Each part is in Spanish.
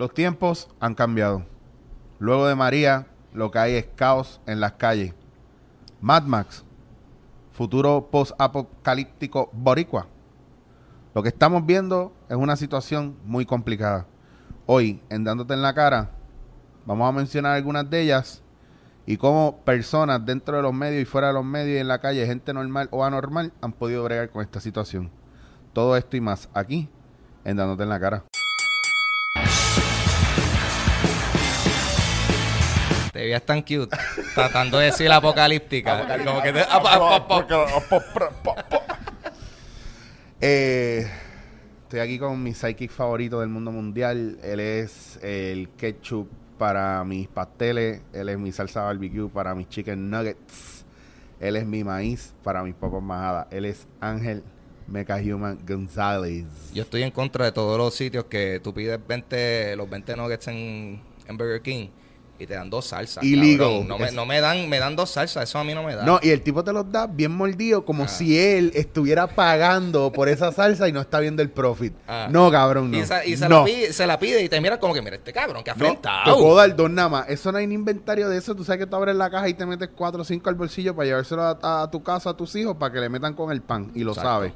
Los tiempos han cambiado. Luego de María, lo que hay es caos en las calles. Mad Max, futuro post-apocalíptico boricua. Lo que estamos viendo es una situación muy complicada. Hoy, en Dándote en la Cara, vamos a mencionar algunas de ellas y cómo personas dentro de los medios y fuera de los medios y en la calle, gente normal o anormal, han podido bregar con esta situación. Todo esto y más aquí, en Dándote en la Cara. Te veías tan cute, tratando de decir apocalíptica. como que te- Eh, estoy aquí con mi psychic favorito del mundo mundial. Él es el ketchup para mis pasteles. Él es mi salsa barbecue para mis chicken nuggets. Él es mi maíz para mis papas majadas. Él es Ángel Mecha Human González. Yo estoy en contra de todos los sitios que tú pides 20, los 20 nuggets en, en Burger King y te dan dos salsas. Illegal. cabrón. No, me, Es- no me dan, me dan dos salsas, eso a mí no me da. No, y el tipo te los da bien mordido, como Ah. si él estuviera pagando por esa salsa y no está viendo el profit. Ah. No, cabrón, no. Y, esa- y se, No. la pide, se la pide y te mira como que, mira, este cabrón que No, te afrentado. puedo dar dos nada más. Eso no hay ni inventario de eso. Tú sabes que tú abres la caja y te metes cuatro o cinco al bolsillo para llevárselo a, a tu casa a tus hijos para que le metan con el pan. Y lo Exacto. sabes.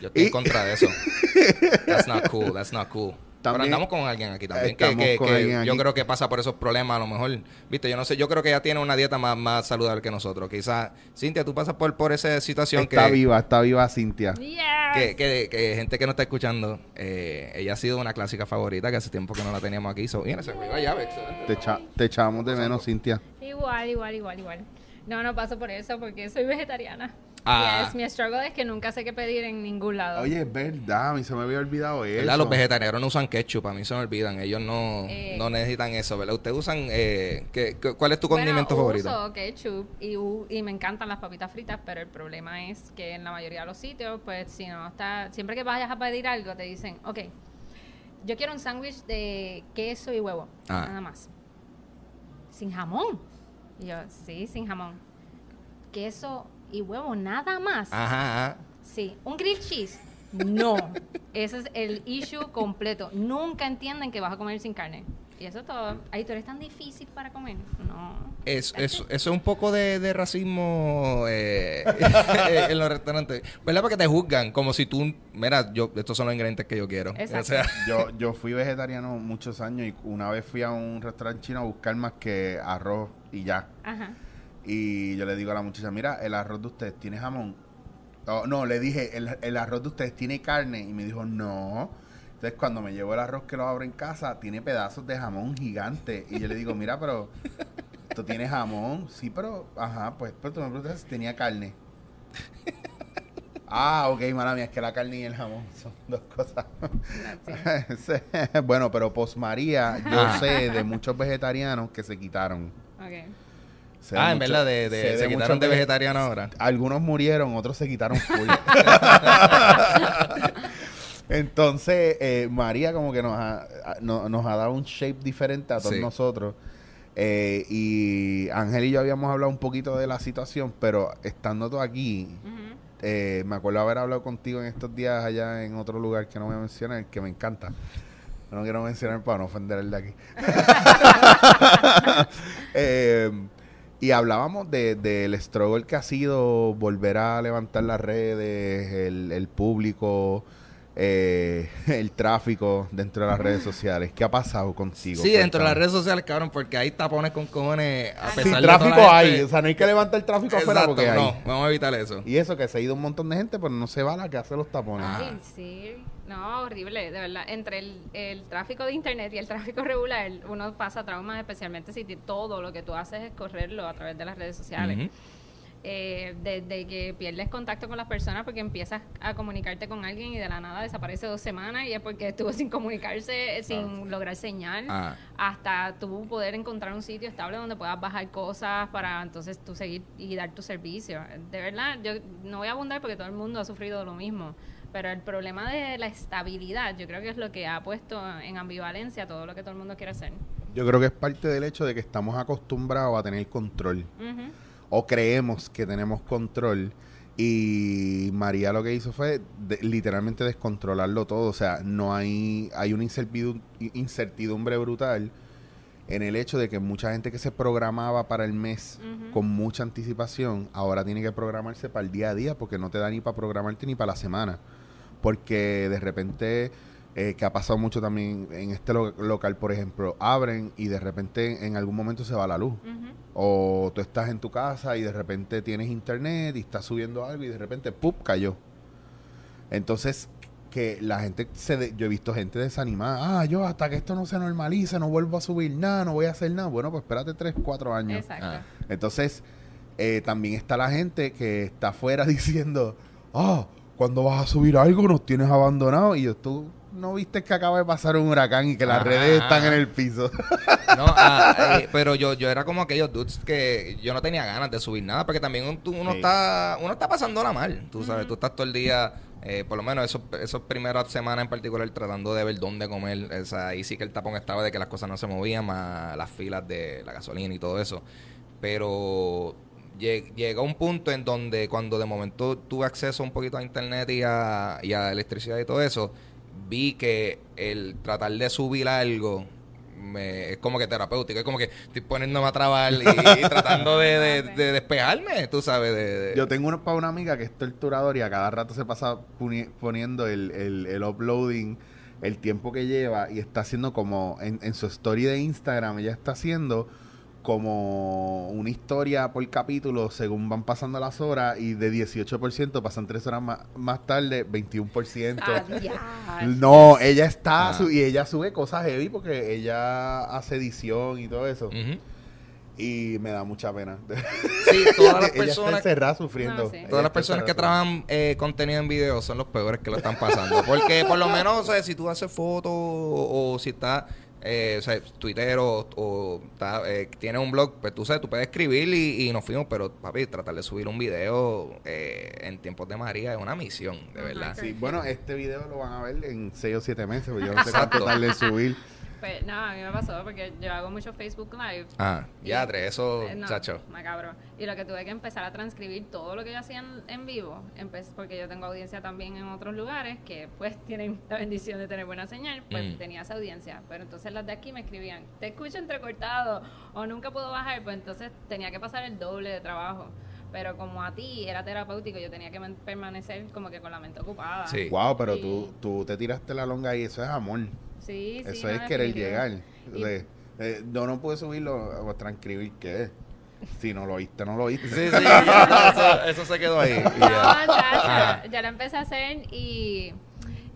Yo estoy Y- en contra de eso. That's not cool, that's not cool. Pero También- andamos con alguien aquí también. Que, que- con que alguien yo aquí. creo que pasa por esos problemas a lo mejor. Viste, yo no sé, yo creo que ella tiene una dieta más, más saludable que nosotros. Quizás, Cintia, tú pasas por, por esa situación Está que, viva, está viva Cintia. Yes. que, que, que gente que no está escuchando, eh, ella ha sido una clásica favorita que hace tiempo que no la teníamos aquí. So, mira, se me la llave, excelente. Te, echa- te echamos de menos, Cintia. Igual, igual, igual, igual. No, no paso por eso porque soy vegetariana. Ah. Yes, mi struggle es que nunca sé qué pedir en ningún lado. Oye, es verdad, a mí se me había olvidado eso. ¿Verdad? Los vegetarianos no usan ketchup, a mí se me olvidan. Ellos no, Eh. no necesitan eso, ¿verdad? Ustedes usan. Eh, ¿qué- qué- ¿Cuál es tu Bueno, condimento favorito? uso ketchup y, y me encantan las papitas fritas, pero el problema es que en la mayoría de los sitios, pues si no está, siempre que vayas a pedir algo te dicen, ok, yo quiero un sándwich de queso y huevo, Ah. nada más. Sin jamón. Y yo, sí, sin jamón. Queso y huevo, nada más. Ajá, ajá. Sí, un grilled cheese. No, ese es el issue completo. Nunca entienden que vas a comer sin carne. Y eso todo. Ahí tú eres tan difícil para comer. No. Es, es- eso es un poco de, de racismo eh, en los restaurantes. ¿Verdad? Porque te juzgan como si tú, mira, yo, estos son los ingredientes que yo quiero. Exacto. O sea, Yo, yo fui vegetariano muchos años y una vez fui a un restaurante chino a buscar más que arroz y ya. Ajá. Y yo le digo a la muchacha, mira, el arroz de ustedes tiene jamón. Oh, no, le dije, el, el arroz de ustedes tiene carne. Y me dijo, no. Entonces, cuando me llevo el arroz que lo abro en casa, tiene pedazos de jamón gigante. Y yo le digo, mira, pero tú tienes jamón. Sí, pero, ajá, pues, pero tú me preguntas si tenía carne. Ah, ok, mala mía, es que la carne y el jamón son dos cosas. Bueno, pero post María, yo Ah. sé de muchos vegetarianos que se quitaron. Ok. Ah, en verdad, de, de- se quitaron de vege- vegetariano ahora. algunos murieron, otros se quitaron full. Entonces, eh, María como que nos ha, no- nos ha dado un shape diferente a todos Sí. nosotros. Eh, y Ángel y yo habíamos hablado un poquito de la situación, pero estando tú aquí, eh, me acuerdo haber hablado contigo en estos días allá en otro lugar que no voy a mencionar, que me encanta. No quiero mencionar para no ofender el de aquí. Eh, y hablábamos de- del struggle que ha sido volver a levantar las redes, el, el público, eh, el tráfico dentro de las redes sociales. ¿Qué ha pasado contigo? Sí, dentro de las redes sociales, cabrón, porque hay tapones con cojones a Sí, pesar de toda tráfico la hay, gente. o sea, no hay que levantar el tráfico afuera Exacto, porque hay. no, vamos a evitar eso. Y eso, que se ha ido un montón de gente, pero no se va la que hace los tapones. Ah. Sí. No, horrible, de verdad. Entre el, el tráfico de internet y el tráfico regular, uno pasa traumas, especialmente si todo lo que tú haces es correrlo a través de las redes sociales. Eh, desde que pierdes contacto con las personas porque empiezas a comunicarte con alguien y de la nada desaparece dos semanas y es porque estuvo sin comunicarse, sin lograr señal, Ah. hasta tú poder encontrar un sitio estable donde puedas bajar cosas para entonces tú seguir y dar tu servicio. De verdad, yo no voy a abundar porque todo el mundo ha sufrido lo mismo. Pero el problema de la estabilidad, yo creo que es lo que ha puesto en ambivalencia todo lo que todo el mundo quiere hacer. Yo creo que es parte del hecho de que estamos acostumbrados a tener control. O creemos que tenemos control y María lo que hizo fue de- literalmente descontrolarlo todo, o sea, no hay hay una incertidu- incertidumbre brutal en el hecho de que mucha gente que se programaba para el mes con mucha anticipación, ahora tiene que programarse para el día a día porque no te da ni para programarte ni para la semana. Porque de repente, eh, que ha pasado mucho también en este lo- local, por ejemplo, abren y de repente en algún momento se va la luz. O tú estás en tu casa y de repente tienes internet y estás subiendo algo y de repente ¡pup! cayó. Entonces, que la gente se de- yo he visto gente desanimada. Ah, yo hasta que esto no se normalice, no vuelvo a subir nada, no voy a hacer nada. Bueno, pues espérate 3, 4 años. Exacto. Ah. Entonces, eh, también está la gente que está afuera diciendo, ah, cuando vas a subir algo nos tienes abandonado. Y yo, tú no viste que acaba de pasar un huracán y que las Ajá. redes están en el piso. No, ah, eh, pero yo, yo era como aquellos dudes que yo no tenía ganas de subir nada, porque también un- tú- uno Sí. está uno está pasándola mal, tú sabes, tú estás todo el día, eh, por lo menos esos, esos primeras semanas en particular, tratando de ver dónde comer, o sea, ahí sí que el tapón estaba de que las cosas no se movían, más las filas de la gasolina y todo eso, pero lleg- llegó un punto en donde cuando de momento tuve acceso un poquito a internet y a, y a electricidad y todo eso, vi que el tratar de subir algo me, es como que terapéutico, es como que estoy poniéndome a trabar y, y tratando de, de- de despejarme, tú sabes, de... de- Yo tengo uno para una amiga que es torturador y a cada rato se pasa puni- poniendo el, el, el uploading, el tiempo que lleva y está haciendo como en, en su story de Instagram, ella está haciendo como una historia por capítulo según van pasando las horas y de 18% pasan 3 horas más, más tarde, 21%. Ah. No, ella está Ah. su- y ella sube cosas heavy porque ella hace edición y todo eso. Y me da mucha pena. Sí, todas las ella está personas... sufriendo. No, sí. Ella Todas las personas que trabajan eh, contenido en video son los peores que lo están pasando. Porque por lo menos, o sea, si tú haces fotos o, o si estás, eh, o sea, Twitter o, o eh, tienes un blog, pues tú sabes, tú puedes escribir y, y nos fuimos, pero papi, tratar de subir un video eh, en tiempos de María es una misión, de verdad. Sí, bueno, este video lo van a ver en 6 o 7 meses, porque yo no sé cuánto tarde subir. Pues no, a mí me pasó porque yo hago mucho Facebook Live. Ah, ya, tres, eso, Eh, no, chacho. macabro. Y lo que tuve que empezar a transcribir todo lo que yo hacía en, en vivo, porque yo tengo audiencia también en otros lugares que pues tienen la bendición de tener buena señal, pues Mm. tenía esa audiencia. Pero entonces las de aquí me escribían, te escucho entrecortado o nunca puedo bajar, pues entonces tenía que pasar el doble de trabajo. Pero como a ti era terapéutico, yo tenía que man- permanecer como que con la mente ocupada. Sí. Wow, pero Y- tú, tú te tiraste la longa y eso es amor. Sí, sí. eso no, es querer llegar. Y- eh, yo no pude subirlo o transcribir qué. Si no lo oíste, no lo oíste. Sí, sí, ya, no, eso, eso se quedó ahí. No, ya. Ajá. ya lo empecé a hacer y,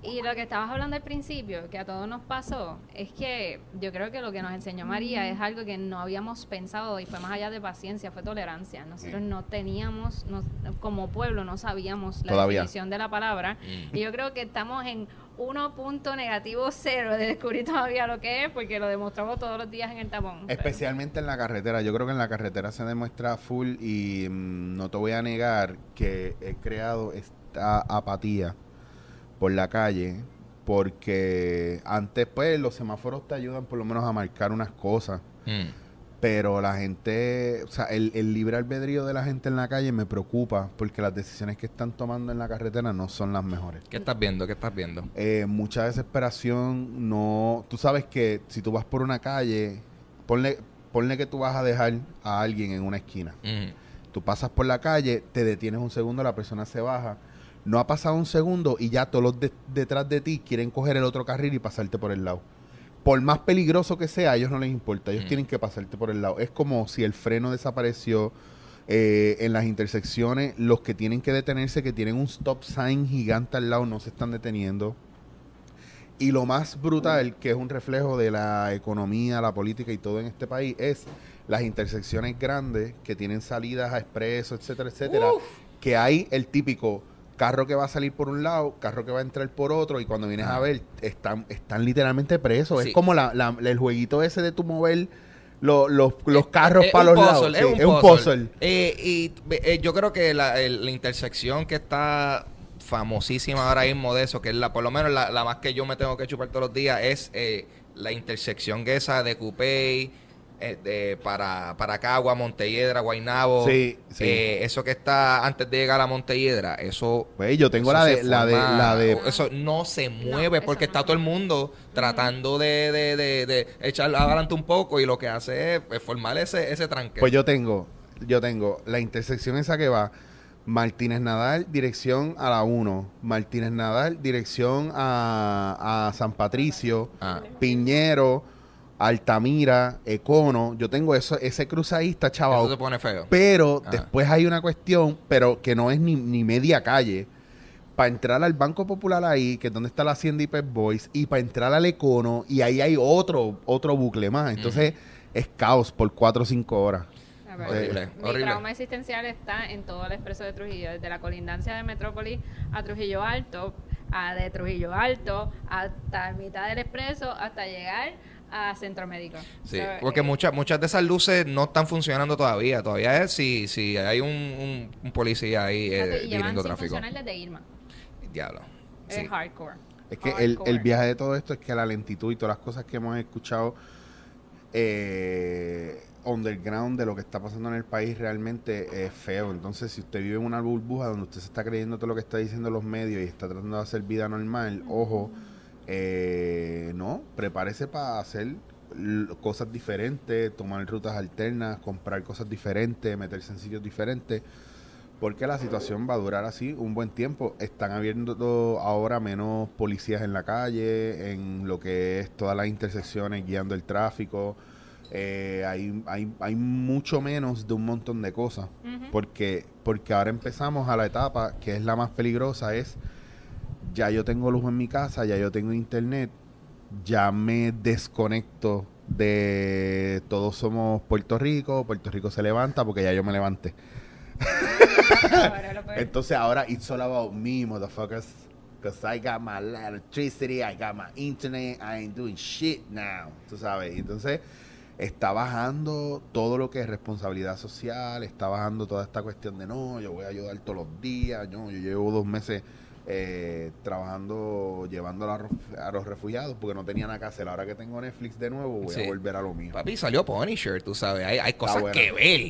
y lo que estabas hablando al principio, que a todos nos pasó, es que yo creo que lo que nos enseñó María es algo que no habíamos pensado y fue más allá de paciencia, fue tolerancia. Nosotros no teníamos, no- como pueblo no sabíamos la Todavía. definición de la palabra Mm. y yo creo que estamos en 1 negativo cero de descubrir todavía lo que es porque lo demostramos todos los días en el tapón. Especialmente en la carretera. Yo creo que en la carretera se demuestra full y mm, no te voy a negar que he creado esta apatía por la calle porque antes pues los semáforos te ayudan por lo menos a marcar unas cosas. Mm. Pero la gente, o sea, el, el libre albedrío de la gente en la calle me preocupa porque las decisiones que están tomando en la carretera no son las mejores. ¿Qué estás viendo? ¿Qué estás viendo? Eh, mucha desesperación, no... Tú sabes que si tú vas por una calle, ponle, ponle que tú vas a dejar a alguien en una esquina. Mm. Tú pasas por la calle, te detienes un segundo, la persona se baja. No ha pasado un segundo y ya todos los de- detrás de ti quieren coger el otro carril y pasarte por el lado. Por más peligroso que sea, a ellos no les importa. Ellos Mm. tienen que pasarte por el lado. Es como si el freno desapareció eh, en las intersecciones. Los que tienen que detenerse, que tienen un stop sign gigante al lado, no se están deteniendo. Y lo más brutal, que es un reflejo de la economía, la política y todo en este país, es las intersecciones grandes que tienen salidas a expreso, etcétera, etcétera. Que hay el típico carro que va a salir por un lado, carro que va a entrar por otro, y cuando vienes a ver, están, están literalmente presos. Sí. Es como la, la- el jueguito ese de tu mover lo- los, los Eh, carros eh, para los lados. Sí, es un puzzle. Eh, y eh, yo creo que la, el- la intersección que está famosísima ahora mismo de eso, que es la, por lo menos la, la más que yo me tengo que chupar todos los días, es eh, la intersección esa de Coupey, eh, de- para, para Cagua, Montelledra, Guaynabo. Sí, sí. Eh, eso que está antes de llegar a Montelledra, eso Pues yo tengo eso la de, la de, la de, Eso no se mueve porque no está todo el mundo tratando de, de, de, de echar adelante un poco y lo que hace es pues, formar ese, ese tranque. Pues yo tengo, yo tengo la intersección esa que va Martínez Nadal, dirección a la 1. Martínez Nadal, dirección a, a San Patricio, Ah. Piñero, Altamira, Econo. Yo tengo eso, ese cruce ahí está Eso chaval. se pone feo. Pero Ah. después hay una cuestión, pero que no es ni, ni media calle. Para entrar al Banco Popular ahí, que es donde está la Hacienda y Pep Boys, y para entrar al Econo, y ahí hay otro, otro bucle más. Entonces es caos por cuatro o cinco horas. Horrible, Mi horrible. trauma existencial está en todo el expreso de Trujillo, desde la colindancia de Metrópolis a Trujillo Alto, a de Trujillo Alto, hasta mitad del expreso, hasta llegar a Centro Médico. Sí, So, porque eh, muchas muchas de esas luces no están funcionando todavía. Todavía es si, si hay un, un, un policía ahí eh, dirigiendo tráfico. desde Irma. Diablo. Es Sí. hardcore. Es que el, Hardcore. el viaje de todo esto es que la lentitud y todas las cosas que hemos escuchado eh, underground de lo que está pasando en el país realmente es feo. Entonces, si usted vive en una burbuja donde usted se está creyendo todo lo que está diciendo los medios y está tratando de hacer vida normal, ojo, eh, no, prepárese para hacer cosas diferentes, tomar rutas alternas, comprar cosas diferentes, meterse en sitios diferentes. Porque la situación va a durar así un buen tiempo. Están habiendo ahora menos policías en la calle, en lo que es todas las intersecciones guiando el tráfico. Eh, hay, hay, hay mucho menos de un montón de cosas. Porque, porque ahora empezamos a la etapa que es la más peligrosa, es ya yo tengo luz en mi casa, ya yo tengo internet, ya me desconecto de todos somos Puerto Rico, Puerto Rico se levanta porque ya yo me levanté. Ahora. Entonces ahora it's all about me, motherfuckers. Because I got my electricity, I got my internet, I ain't doing shit now. Tú sabes. Entonces está bajando todo lo que es responsabilidad social, está bajando toda esta cuestión de no, yo voy a ayudar todos los días. No, yo llevo dos meses eh, trabajando, llevando a los, a los refugiados porque no tenía nada que hacer. Ahora que tengo Netflix de nuevo, voy Sí. a volver a lo mío. Papi, salió Punisher, tú sabes. Hay, hay cosas buena. que ver.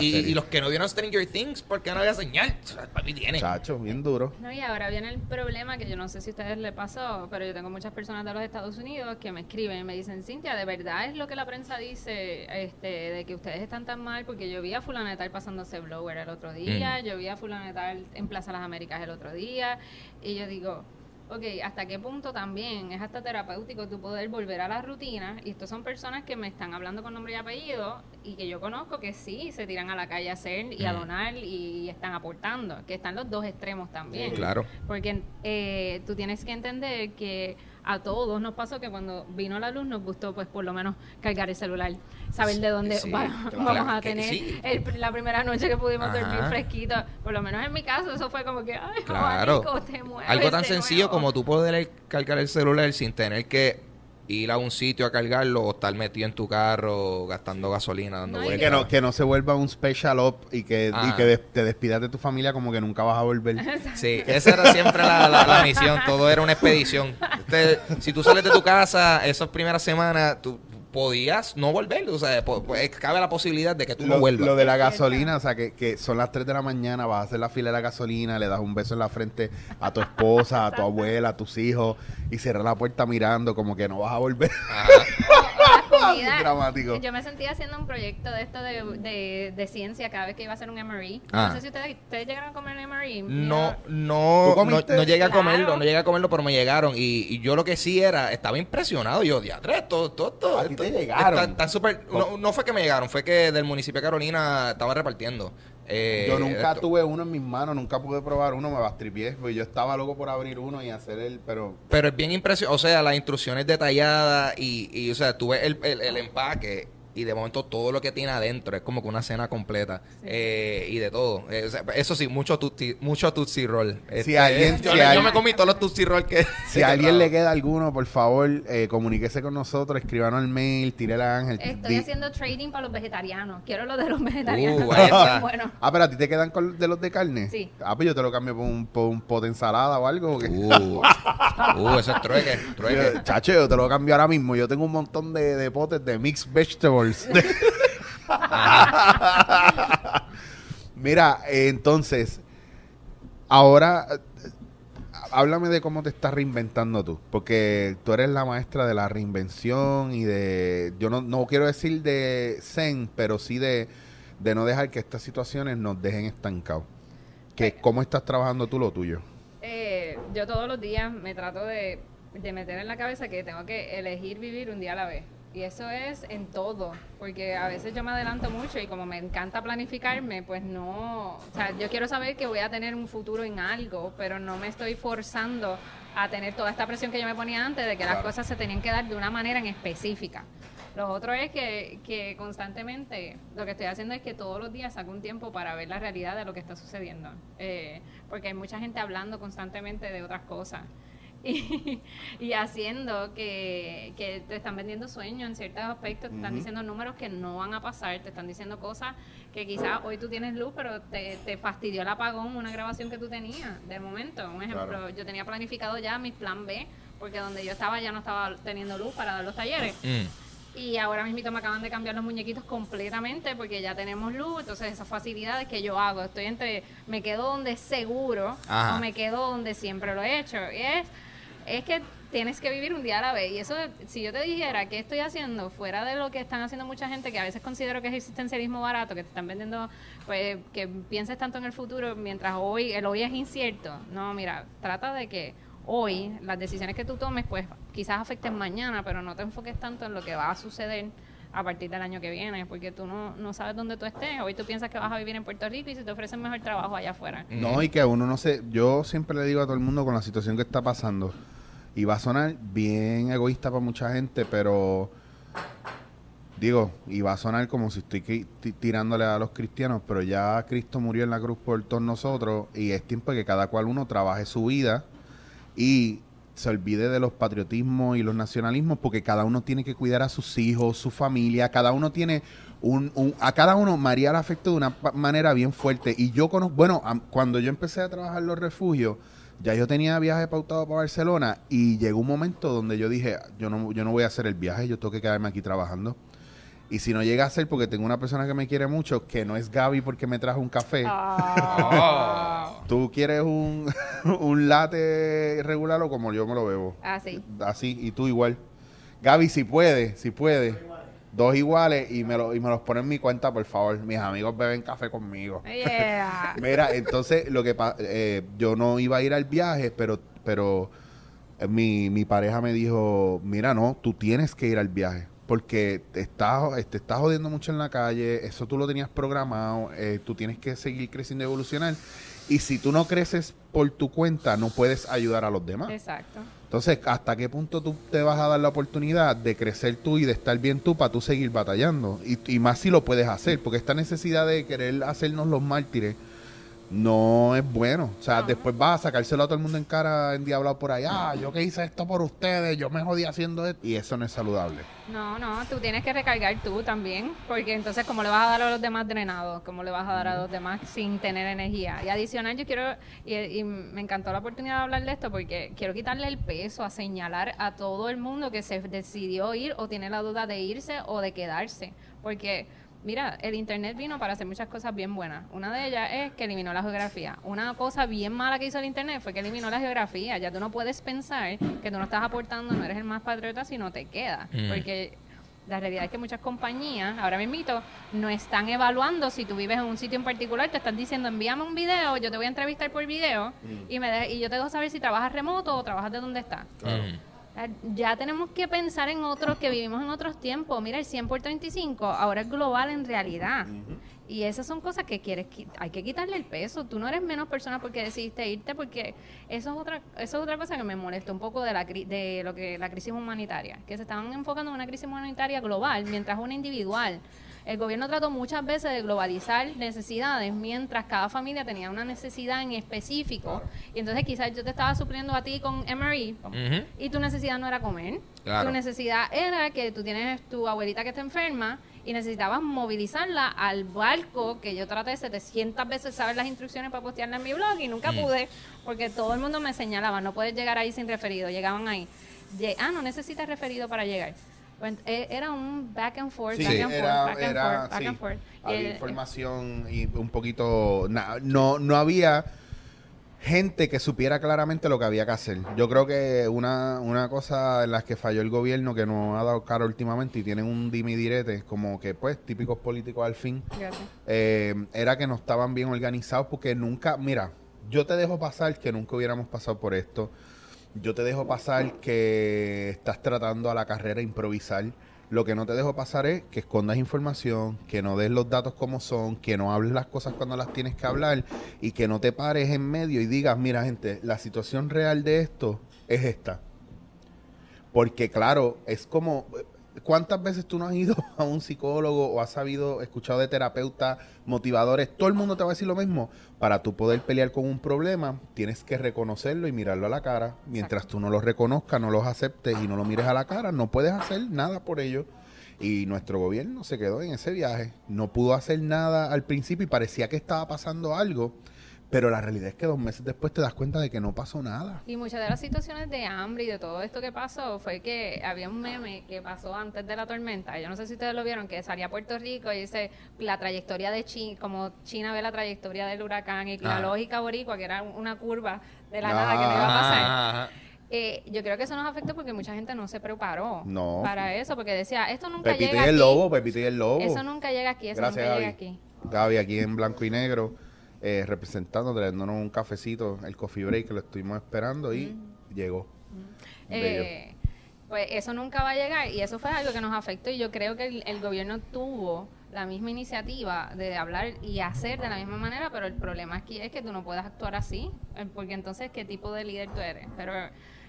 Y, y- los que no vieron Stranger Things, porque no había señal? Papi, tiene. Chacho, bien duro. No, y ahora viene el problema que yo no sé si a ustedes les pasó, pero yo tengo muchas personas de los Estados Unidos que me escriben y me dicen, Cintia, ¿de verdad es lo que la prensa dice este, de que ustedes están tan mal? Porque yo vi a fulana de tal pasándose blower el otro día, yo vi a fulana de tal en Plaza Las Américas el otro día, y yo digo, ok, ¿hasta qué punto también es hasta terapéutico tu poder volver a la rutina? Y estos son personas que me están hablando con nombre y apellido y que yo conozco que sí se tiran a la calle a hacer y a Mm. donar y están aportando, que están los dos extremos también. Claro. Porque eh, tú tienes que entender que a todos nos pasó que cuando vino la luz nos gustó pues por lo menos cargar el celular, saber de dónde Sí, va- claro, vamos a tener sí. el- la primera noche que pudimos Ajá. dormir fresquito. Por lo menos en mi caso eso fue como que, ay, Claro. abanico, te mueves Algo tan sencillo como tú poder cargar el celular sin tener que ir a un sitio a cargarlo o estar metido en tu carro gastando gasolina, dando y Que vueltas. no, que no se vuelva un special op y que, y Ah. que des- te despidas de tu familia como que nunca vas a volver. Sí, esa era siempre la, la- la misión, todo era una expedición. Este, si tú sales de tu casa esas primeras semanas, tú podías no volver, o sea, po- pues, cabe la posibilidad de que tú no vuelvas. lo de la gasolina, o sea, que, que son las 3 de la mañana, vas a hacer la fila de la gasolina, le das un beso en la frente a tu esposa, a tu abuela, a tus hijos y cierras la puerta mirando como que no vas a volver. Ajá. Comida. Dramático. Yo me sentía haciendo un proyecto de esto de, de, de ciencia cada vez que iba a hacer un MRE. Ah. No sé si ustedes, ustedes llegaron a comer un MRE. No, Mira, ¿Tú no, no, llegué a Claro. comerlo, no llegué a comerlo, pero me llegaron. Y, y yo lo que sí era, estaba impresionado. Yo, diatre, todo, todo, todo. A ti te esto- llegaron. está- está súper- no, no fue que me llegaron, fue que del municipio de Carolina estaban repartiendo. Eh, Yo nunca esto- tuve uno en mis manos, nunca pude probar uno, me bastripié, porque yo estaba loco por abrir uno y hacer el, pero Pero es bien impresionante, o sea, las instrucciones detalladas y, y o sea, tú ves el, el, el empaque y de momento todo lo que tiene adentro es como que una cena completa eh, y de todo. Eh, o sea, eso sí, mucho tutsi, mucho tutsi roll. Este, alguien- yo, si le- yo alguien- me comí todos los tutsi roll que... si a alguien le queda alguno, por favor, eh, comuníquese con nosotros, escríbanos el mail, tírele a Ángel. Estoy di- haciendo trading para los vegetarianos. Quiero lo de los vegetarianos. Uh, bueno. Ah, pero a ti te quedan con- de los de carne. Sí. Ah, pues yo te lo cambio por un, por un pot de ensalada o algo. porque- Uh, uh, eso es trueque, Chacho, yo te lo cambio ahora mismo. Yo tengo un montón de, de potes de mixed vegetables. Mira, eh, entonces, ahora eh, háblame de cómo te estás reinventando tú, porque tú eres la maestra de la reinvención y de, yo no, no quiero decir de zen, pero sí de, de no dejar que estas situaciones nos dejen estancados. Que, ¿Cómo estás trabajando tú lo tuyo? Eh, yo todos los días me trato de, de meter en la cabeza que tengo que elegir vivir un día a la vez. Y eso es en todo, porque a veces yo me adelanto mucho y como me encanta planificarme, pues no, o sea, yo quiero saber que voy a tener un futuro en algo, pero no me estoy forzando a tener toda esta presión que yo me ponía antes de que las cosas se tenían que dar de una manera en específica. Lo otro es que, que constantemente lo que estoy haciendo es que todos los días saco un tiempo para ver la realidad de lo que está sucediendo. Eh, porque hay mucha gente hablando constantemente de otras cosas. Y, y haciendo que, que te están vendiendo sueños en ciertos aspectos, te están diciendo números que no van a pasar, te están diciendo cosas que quizás hoy tú tienes luz, pero te, te fastidió el apagón, una grabación que tú tenías de momento. Un ejemplo, Claro. yo tenía planificado ya mi plan B, porque donde yo estaba ya no estaba teniendo luz para dar los talleres. Mm. Y ahora mismo me acaban de cambiar los muñequitos completamente porque ya tenemos luz, entonces esas facilidades que yo hago, estoy entre, me quedo donde es seguro Ajá. o me quedo donde siempre lo he hecho. Y es, es que tienes que vivir un día a la vez. Y eso, si yo te dijera qué estoy haciendo fuera de lo que están haciendo mucha gente, que a veces considero que es existencialismo barato, que te están vendiendo, pues que pienses tanto en el futuro mientras hoy, el hoy es incierto. No, mira, trata de que hoy las decisiones que tú tomes, pues quizás afecten mañana, pero no te enfoques tanto en lo que va a suceder a partir del año que viene, porque tú no, no sabes dónde tú estés. Hoy tú piensas que vas a vivir en Puerto Rico y si te ofrecen mejor trabajo allá afuera. No, y que uno no sé, yo siempre le digo a todo el mundo con la situación que está pasando, y va a sonar bien egoísta para mucha gente, pero digo, y va a sonar como si estoy tirándole a los cristianos, pero ya Cristo murió en la cruz por todos nosotros, y es tiempo que cada cual uno trabaje su vida y se olvide de los patriotismos y los nacionalismos, porque cada uno tiene que cuidar a sus hijos, su familia, cada uno tiene un, a cada uno María le afectó de una manera bien fuerte. Y yo conozco, bueno, cuando yo empecé a trabajar los refugios, ya yo tenía viaje pautado para Barcelona y llegó un momento donde yo dije, yo no, yo no voy a hacer el viaje, yo tengo que quedarme aquí trabajando. Y si no llega a ser porque tengo una persona que me quiere mucho, que no es Gaby porque me trajo un café, Oh. tú quieres un, un latte regular o como yo me lo bebo. Ah, sí. Así, y tú igual. Gaby, si puede, si puede. Dos iguales y me, lo, y me los pone en mi cuenta, por favor. Mis amigos beben café conmigo. Yeah. Mira, entonces lo que eh, yo no iba a ir al viaje, pero pero eh, mi, mi pareja me dijo, mira, no, tú tienes que ir al viaje porque te estás, te estás jodiendo mucho en la calle, eso tú lo tenías programado, eh, tú tienes que seguir creciendo y evolucionar. Y si tú no creces por tu cuenta, no puedes ayudar a los demás. Exacto. Entonces, ¿hasta qué punto tú te vas a dar la oportunidad de crecer tú y de estar bien tú para tú seguir batallando? Y, y más si lo puedes hacer, porque esta necesidad de querer hacernos los mártires no es bueno. O sea, No. después vas a sacárselo a todo el mundo en cara endiablado por ahí. Ah, yo que hice esto por ustedes, yo me jodí haciendo esto. Y eso no es saludable. No, no, tú tienes que recargar tú también, porque entonces como le vas a dar a los demás drenados, como le vas a dar a los demás sin tener energía. Y adicional, yo quiero, y, y me encantó la oportunidad de hablar de esto, porque quiero quitarle el peso a señalar a todo el mundo que se decidió ir o tiene la duda de irse o de quedarse, porque... Mira, el Internet vino para hacer muchas cosas bien buenas. Una de ellas es que eliminó la geografía. Una cosa bien mala que hizo el Internet fue que eliminó la geografía. Ya tú no puedes pensar que tú no estás aportando, no eres el más patriota si no te quedas. Mm. Porque la realidad es que muchas compañías, ahora mismo, no están evaluando si tú vives en un sitio en particular, te están diciendo envíame un video, yo te voy a entrevistar por video y me de- y yo te dejo saber si trabajas remoto o trabajas de donde estás. Mm. Ya tenemos que pensar en otros que vivimos en otros tiempos. Mira, el 100 por 35 ahora es global en realidad. Y esas son cosas que quieres qui- hay que quitarle el peso. Tú no eres menos persona porque decidiste irte, porque eso es otra eso es otra cosa que me molesta un poco de la de lo que la crisis humanitaria, que se estaban enfocando en una crisis humanitaria global, mientras una individual. El gobierno trató muchas veces de globalizar necesidades, mientras cada familia tenía una necesidad en específico. Y entonces quizás yo te estaba supliendo a ti con MRE, Ujú. y tu necesidad no era comer. Claro. Tu necesidad era que tú tienes tu abuelita que está enferma y necesitabas movilizarla al barco que yo traté 700 veces saber las instrucciones para postearla en mi blog y nunca Mm. pude porque todo el mundo me señalaba, no puedes llegar ahí sin referido. Llegaban ahí. Ah, no necesitas referido para llegar. Eh, era un back and forth, Sí, back and era, forth, back and era, forth, back sí. and forth. Había Eh, información y un poquito, na- no, no había gente que supiera claramente lo que había que hacer. Yo creo que una, una cosa en las que falló el gobierno que no ha dado cara últimamente y tienen un dime y direte, como que pues típicos políticos al fin, eh, era que no estaban bien organizados porque nunca, mira, yo te dejo pasar que nunca hubiéramos pasado por esto. Yo te dejo pasar que estás tratando a la carrera improvisar. Lo que no te dejo pasar es que escondas información, que no des los datos como son, que no hables las cosas cuando las tienes que hablar y que no te pares en medio y digas, mira gente, la situación real de esto es esta. Porque claro, es como, ¿cuántas veces tú no has ido a un psicólogo o has sabido, escuchado de terapeutas, motivadores? Todo el mundo te va a decir lo mismo. Para tú poder pelear con un problema, tienes que reconocerlo y mirarlo a la cara. Mientras tú no lo reconozcas, no los aceptes y no lo mires a la cara, no puedes hacer nada por ello. Y nuestro gobierno se quedó en ese viaje. No pudo hacer nada al principio y parecía que estaba pasando algo. Pero la realidad es que dos meses después te das cuenta de que no pasó nada. Y muchas de las situaciones de hambre y de todo esto que pasó fue que había un meme que pasó antes de la tormenta. Yo no sé si ustedes lo vieron, que salía a Puerto Rico y dice la trayectoria de China, como China ve la trayectoria del huracán y la Ah. lógica boricua, que era una curva de la nada que no iba a pasar. Ajá, ajá. Eh, yo creo que eso nos afectó porque mucha gente no se preparó No. para eso, porque decía, esto nunca Pepito y llega el aquí. lobo, Pepito y el lobo. Eso nunca llega aquí, eso Gracias, nunca Gaby. llega aquí. Gaby aquí en blanco y negro, eh, representando, trayéndonos un cafecito, el coffee break que lo estuvimos esperando y llegó. Bello. Eh, pues eso nunca va a llegar y eso fue algo que nos afectó y yo creo que el, el gobierno tuvo la misma iniciativa de hablar y hacer de la misma manera, pero el problema aquí es que tú no puedes actuar así, eh, porque entonces qué tipo de líder tú eres. Pero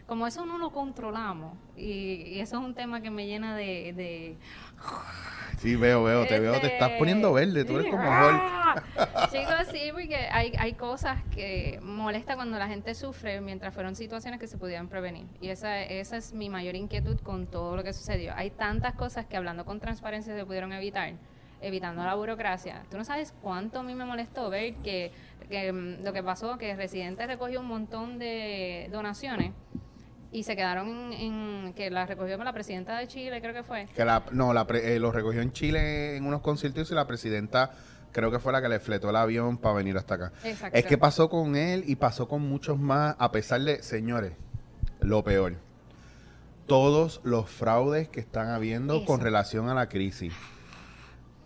como eso no lo controlamos y, y eso es un tema que me llena de... de Sí, veo, veo, te veo, te estás poniendo verde, tú eres como Hulk. Chicos, sí, porque hay, hay cosas que molesta cuando la gente sufre mientras fueron situaciones que se pudieran prevenir. Y esa, esa es mi mayor inquietud con todo lo que sucedió. Hay tantas cosas que hablando con transparencia se pudieron evitar, evitando la burocracia. Tú no sabes cuánto a mí me molestó ver que, que, mm, lo que pasó, que Residente recogió un montón de donaciones y se quedaron en, en- que las recogió con la presidenta de Chile, creo que fue. Que la, no, la pre- eh, lo recogió en Chile en unos conciertos y la presidenta creo que fue la que le fletó el avión para venir hasta acá. Exacto. Es que pasó con él y pasó con muchos más, a pesar de, señores, lo peor. Todos los fraudes que están habiendo Eso. con relación a la crisis.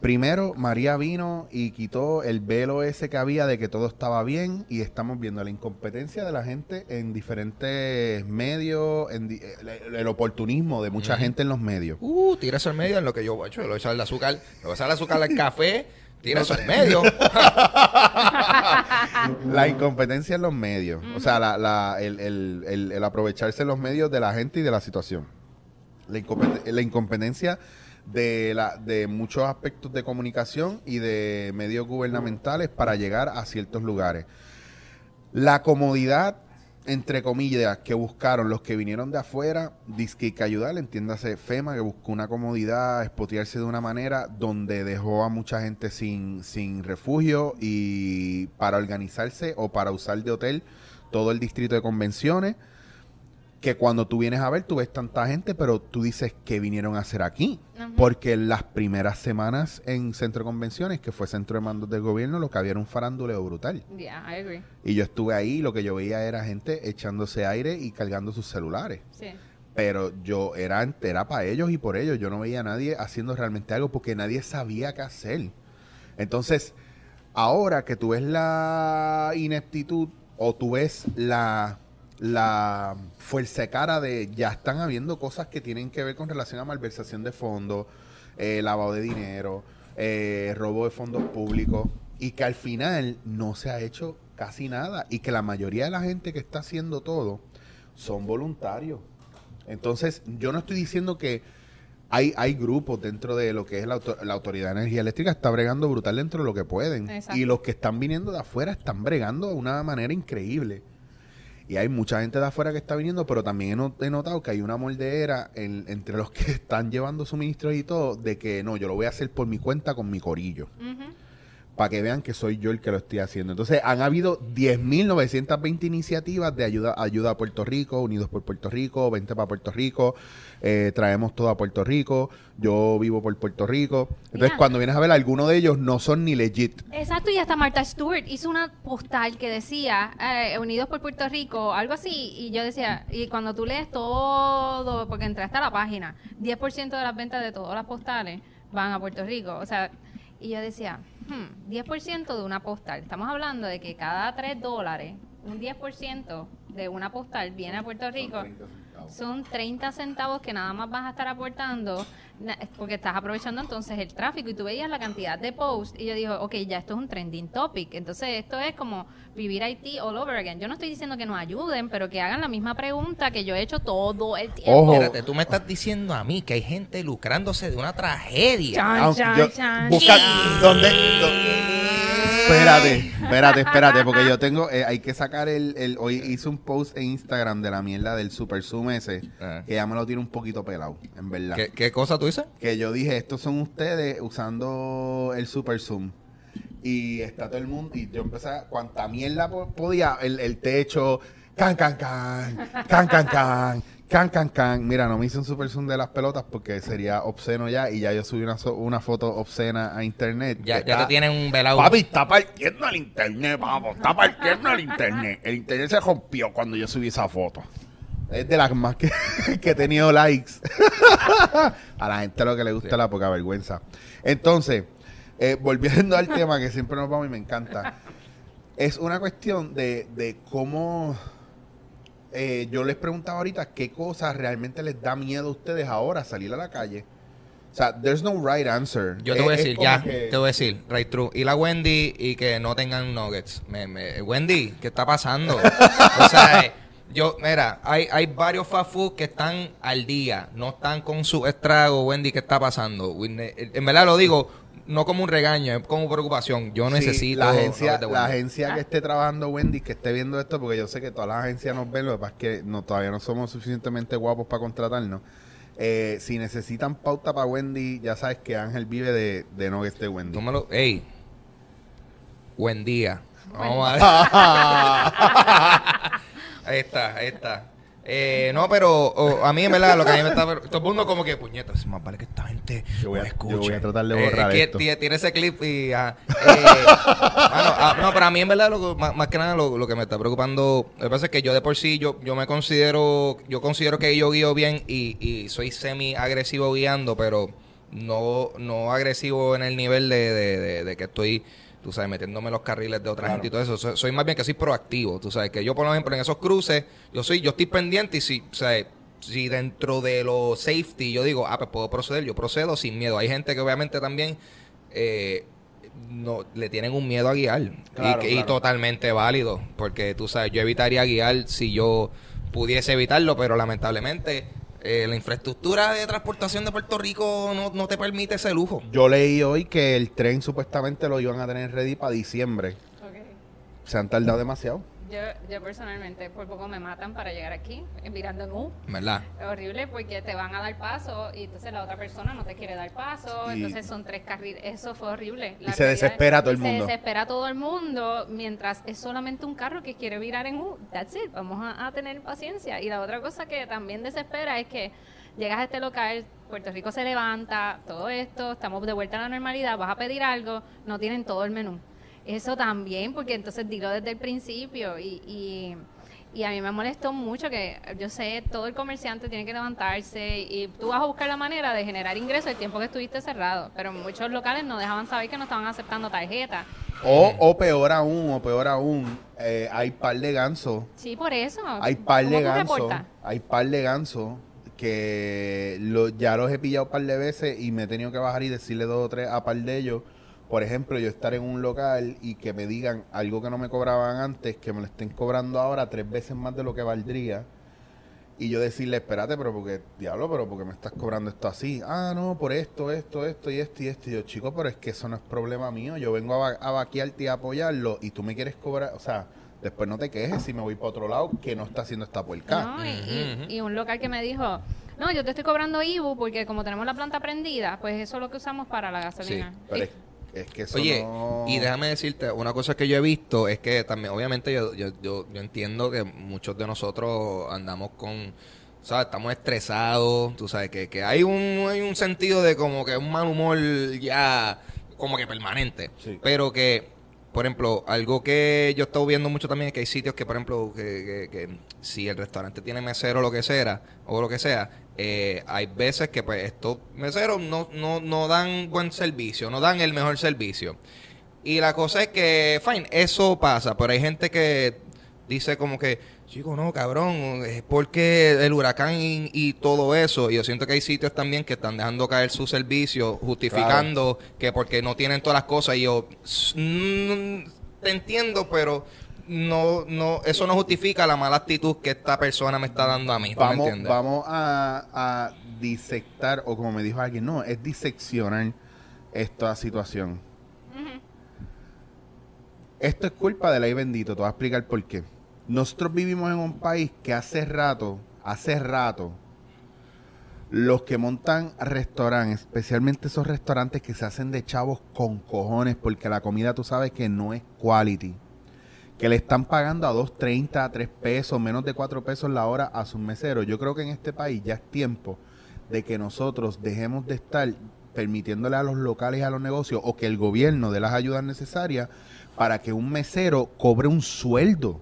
Primero, María vino y quitó el velo ese que había de que todo estaba bien y estamos viendo la incompetencia de la gente en diferentes medios, en di- el, el oportunismo de mucha gente en los medios. Uh, tira eso al medio en lo que yo voy a echar el azúcar. Le voy a echar el azúcar al café. Tira eso al medio. La incompetencia en los medios. O sea, la, la- el, el- el- el aprovecharse los medios de la gente y de la situación. La, incompet- la incompetencia de, la, de muchos aspectos de comunicación y de medios gubernamentales para llegar a ciertos lugares. La comodidad, entre comillas, que buscaron los que vinieron de afuera, disque que ayudar, entiéndase FEMA, que buscó una comodidad, espotearse de una manera donde dejó a mucha gente sin, sin refugio y para organizarse o para usar de hotel todo el distrito de convenciones, que cuando tú vienes a ver, tú ves tanta gente, pero tú dices, ¿qué vinieron a hacer aquí? Ujú. Porque las primeras semanas en Centro de Convenciones, que fue centro de mandos del gobierno, lo que había era un faranduleo brutal. Yeah, I agree. Y yo estuve ahí y lo que yo veía era gente echándose aire y cargando sus celulares. Sí. Pero yo era entera para ellos y por ellos. Yo no veía a nadie haciendo realmente algo porque nadie sabía qué hacer. Entonces, ahora que tú ves la ineptitud o tú ves la, la fuerza de cara de ya están habiendo cosas que tienen que ver con relación a malversación de fondos, eh, lavado de dinero, eh, robo de fondos públicos y que al final no se ha hecho casi nada y que la mayoría de la gente que está haciendo todo son voluntarios. Entonces, yo no estoy diciendo que hay, hay grupos dentro de lo que es la, auto- la Autoridad de Energía Eléctrica, está bregando brutal dentro de lo que pueden. Exacto. Y los que están viniendo de afuera están bregando de una manera increíble. Y hay mucha gente de afuera que está viniendo, pero también he, no- he notado que hay una moldera en- entre los que están llevando suministros y todo, de que no, yo lo voy a hacer por mi cuenta con mi corillo para que vean que soy yo el que lo estoy haciendo. Entonces, han habido 10.920 iniciativas de ayuda, ayuda a Puerto Rico, Unidos por Puerto Rico, Vente para Puerto Rico, eh, traemos todo a Puerto Rico, yo vivo por Puerto Rico. Entonces, Mira. cuando vienes a ver, algunos de ellos no son ni legit. Exacto, y hasta Martha Stewart hizo una postal que decía eh, Unidos por Puerto Rico, algo así, y yo decía, y cuando tú lees todo, porque entraste a la página, 10% de las ventas de todas las postales van a Puerto Rico, o sea, y yo decía, hmm, 10% de una postal, estamos hablando de que cada 3 dólares, un 10% de una postal viene a Puerto Rico. Son 30 centavos que nada más vas a estar aportando porque estás aprovechando entonces el tráfico y tú veías la cantidad de posts y yo digo, ok, ya esto es un trending topic. Entonces esto es como vivir Haití all over again. Yo no estoy diciendo que nos ayuden, pero que hagan la misma pregunta que yo he hecho todo el tiempo. Ojo. Espérate, tú me estás diciendo a mí que hay gente lucrándose de una tragedia. Chan, Aunque chan, yo- chan, busca dónde- dó- espérate, espérate, espérate, porque yo tengo, eh, hay que sacar el, el, hoy hice un post en Instagram de la mierda del Super Zoom ese, Ah. que ya me lo tiene un poquito pelado, en verdad. ¿Qué, qué cosa tú dices? que yo dije, estos son ustedes usando el Super Zoom. Y está todo el mundo, y yo empecé a, cuanta mierda po- podía, el, el techo, can, can, can, can, can, can, can, can, can. Mira, no me hice un Super Zoom de las pelotas porque sería obsceno ya, y ya yo subí una, so- una foto obscena a internet. Ya, ya te tienen un velado. Papi, está partiendo el internet, vamos, está partiendo el internet. El internet se rompió cuando yo subí esa foto. Es de las más que, que he tenido likes. a la gente lo que le gusta la poca vergüenza. Entonces, eh, volviendo al tema que siempre nos vamos y me encanta, es una cuestión de, de cómo eh, yo les preguntaba ahorita qué cosas realmente les da miedo a ustedes ahora salir a la calle. O sea, there's no right answer. Yo te voy a es decir, ya, que- te voy a decir, right true. Y la Wendy y que no tengan nuggets. Me, me- Wendy, ¿qué está pasando? o sea, eh, yo, mira, hay, hay varios fast food que están al día, no están con su estrago, Wendy, ¿qué está pasando? En verdad lo digo, no como un regaño, es como preocupación. Yo Sí, necesito la agencia, la Wendy. agencia que esté trabajando Wendy, que esté viendo esto, porque yo sé que todas las agencias nos ven, lo que pasa es que no, todavía no somos suficientemente guapos para contratarnos. Eh, si necesitan pauta para Wendy, ya sabes que Ángel vive de, de nuggets de Wendy. Tú me lo- ey, buen día. Vamos a Ahí está, ahí está. Eh, no, pero a mí en verdad lo que a mí me está... Todo el mundo como que, puñetas, más vale que esta gente Yo voy a- escuche. yo voy a tratar de Eh, borrar es que esto. tie- Tiene ese clip y... ah, eh, ah, no, pero a mí en verdad, lo que- más, más que nada, lo, lo que me está preocupando... Lo que pasa es que yo de por sí, yo, yo me considero... Yo considero que yo guío bien y, y soy semi-agresivo guiando, pero no, no agresivo en el nivel de, de- de- de que estoy, tú sabes, metiéndome en los carriles de otra gente y todo eso. Soy, soy más bien que soy proactivo, tú sabes, que yo por ejemplo en esos cruces, yo soy, yo estoy pendiente y si, sea, si dentro de lo safety yo digo, ah, pues puedo proceder, yo procedo sin miedo. Hay gente que obviamente también eh, no le tienen un miedo a guiar y Claro, y, totalmente válido, porque tú sabes, yo evitaría guiar si yo pudiese evitarlo, pero lamentablemente eh, la infraestructura de transportación de Puerto Rico no, no te permite ese lujo. Yo leí hoy que el tren supuestamente lo iban a tener ready para diciembre. Ok. Se han tardado demasiado. Yo, yo personalmente por poco me matan para llegar aquí, eh, mirando en U. ¿Verdad? Es horrible porque te van a dar paso y entonces la otra persona no te quiere dar paso, Y- entonces son tres carriles. Eso fue horrible. Y se desespera todo el mundo. Se desespera todo el mundo mientras es solamente un carro que quiere virar en U. That's it. Vamos a, a tener paciencia. Y la otra cosa que también desespera es que llegas a este local, Puerto Rico se levanta, todo esto, estamos de vuelta a la normalidad, vas a pedir algo, no tienen todo el menú. Eso también, porque entonces dilo desde el principio y, y, y a mí me molestó mucho que yo sé, todo el comerciante tiene que levantarse y tú vas a buscar la manera de generar ingresos el tiempo que estuviste cerrado, pero muchos locales no dejaban saber que no estaban aceptando tarjeta O, o peor aún, o peor aún, eh, hay par de gansos. Sí, por eso. Hay par ¿Cómo de gansos. Hay par de gansos que lo- ya los he pillado par de veces y me he tenido que bajar y decirle dos o tres a par de ellos. Por ejemplo, yo estar en un local y que me digan algo que no me cobraban antes, que me lo estén cobrando ahora tres veces más de lo que valdría. Y yo decirle, espérate, pero porque, diablo, pero porque me estás cobrando esto así. Ah, no, por esto, esto, esto y esto y esto. Y yo, chico, pero es que eso no es problema mío. Yo vengo a, va- a vaquearte y a apoyarlo y tú me quieres cobrar, o sea, después no te quejes si me voy para otro lado que no está haciendo esta puerca. No, y, y- un local que me dijo, no, yo te estoy cobrando IBU porque como tenemos la planta prendida, pues eso es lo que usamos para la gasolina. Pero Y- es, es que eso Oye, no... y déjame decirte, una cosa que yo he visto es que también, obviamente, yo, yo, yo, yo entiendo que muchos de nosotros andamos con, ¿sabes? Estamos estresados, tú sabes, que, que hay, un, hay un sentido de como que un mal humor ya como que permanente. Sí. Pero que, por ejemplo, algo que yo he estado viendo mucho también es que hay sitios que, por ejemplo, que, que- que si el restaurante tiene mesero o lo que sea, o lo que sea, eh, hay veces que pues estos meseros no, no, no dan buen servicio, no dan el mejor servicio. Y la cosa es que, fine, eso pasa, pero hay gente que dice como que, chico, no, cabrón, es porque el huracán y, y todo eso. Y yo siento que hay sitios también que están dejando caer su servicio, justificando que porque no tienen todas las cosas. Y yo, "S- mm, te entiendo, pero no, no, eso no justifica la mala actitud que esta persona me está dando a mí. ¿tú me Vamos, vamos a, a disectar, o como me dijo alguien, no, es diseccionar esta situación. Esto es culpa de la ley bendito, te voy a explicar por qué. Nosotros vivimos en un país que hace rato, hace rato, los que montan restaurantes, especialmente esos restaurantes que se hacen de chavos con cojones, porque la comida tú sabes que no es quality, que le están pagando a 2.30, a 3 pesos, menos de 4 pesos la hora a sus meseros. Yo creo que en este país ya es tiempo de que nosotros dejemos de estar permitiéndole a los locales y a los negocios o que el gobierno dé las ayudas necesarias para que un mesero cobre un sueldo.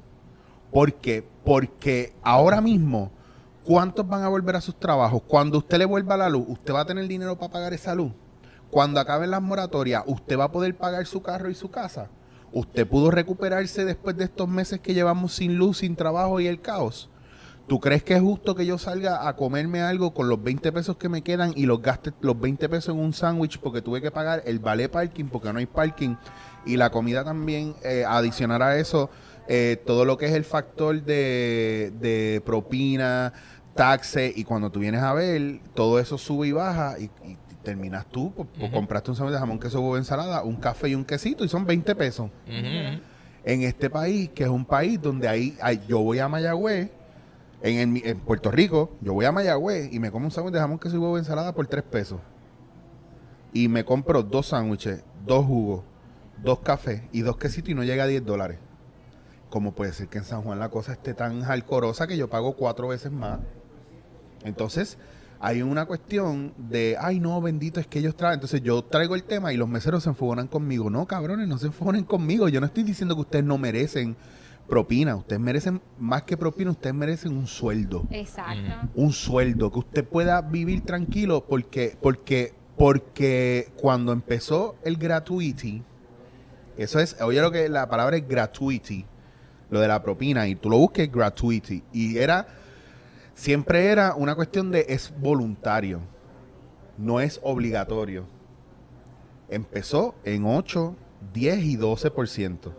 Porque, porque ahora mismo, ¿cuántos van a volver a sus trabajos? Cuando usted le vuelva la luz, ¿usted va a tener dinero para pagar esa luz? Cuando acaben las moratorias, ¿usted va a poder pagar su carro y su casa? ¿Usted pudo recuperarse después de estos meses que llevamos sin luz, sin trabajo y el caos? ¿Tú crees que es justo que yo salga a comerme algo con los 20 pesos que me quedan y los gaste los 20 pesos en un sándwich porque tuve que pagar el vale parking porque no hay parking y la comida también, eh, adicionar a eso, eh, todo lo que es el factor de, propina, taxe y cuando tú vienes a ver, todo eso sube y baja y terminas tú, Ujú. compraste un sándwich de jamón, queso, huevo, ensalada, un café y un quesito y son 20 pesos en este país, que es un país donde ahí, ahí- yo voy a Mayagüez, en, el en Puerto Rico, yo voy a Mayagüez y me como un sándwich de jamón, queso y huevo ensalada por 3 pesos. Y me compro dos sándwiches, dos jugos, dos cafés y dos quesitos y no llega a 10 dólares. ¿Cómo puede ser que en San Juan la cosa esté tan jalcorosa que yo pago cuatro veces más? Entonces, hay una cuestión de, ay, no, bendito, es que ellos traen. Entonces, yo traigo el tema y los meseros se enfogonan conmigo. No, cabrones, no se enfogonen conmigo. Yo no estoy diciendo que ustedes no merecen propina. Ustedes merecen más que propina, ustedes merecen un sueldo. Exacto. Un sueldo, que usted pueda vivir tranquilo porque, porque, porque cuando empezó el gratuity, eso es, oye lo que la palabra es gratuity, lo de la propina, y tú lo busques gratuity, y era, siempre era una cuestión de es voluntario, no es obligatorio. Empezó en 8, 10 y 12%.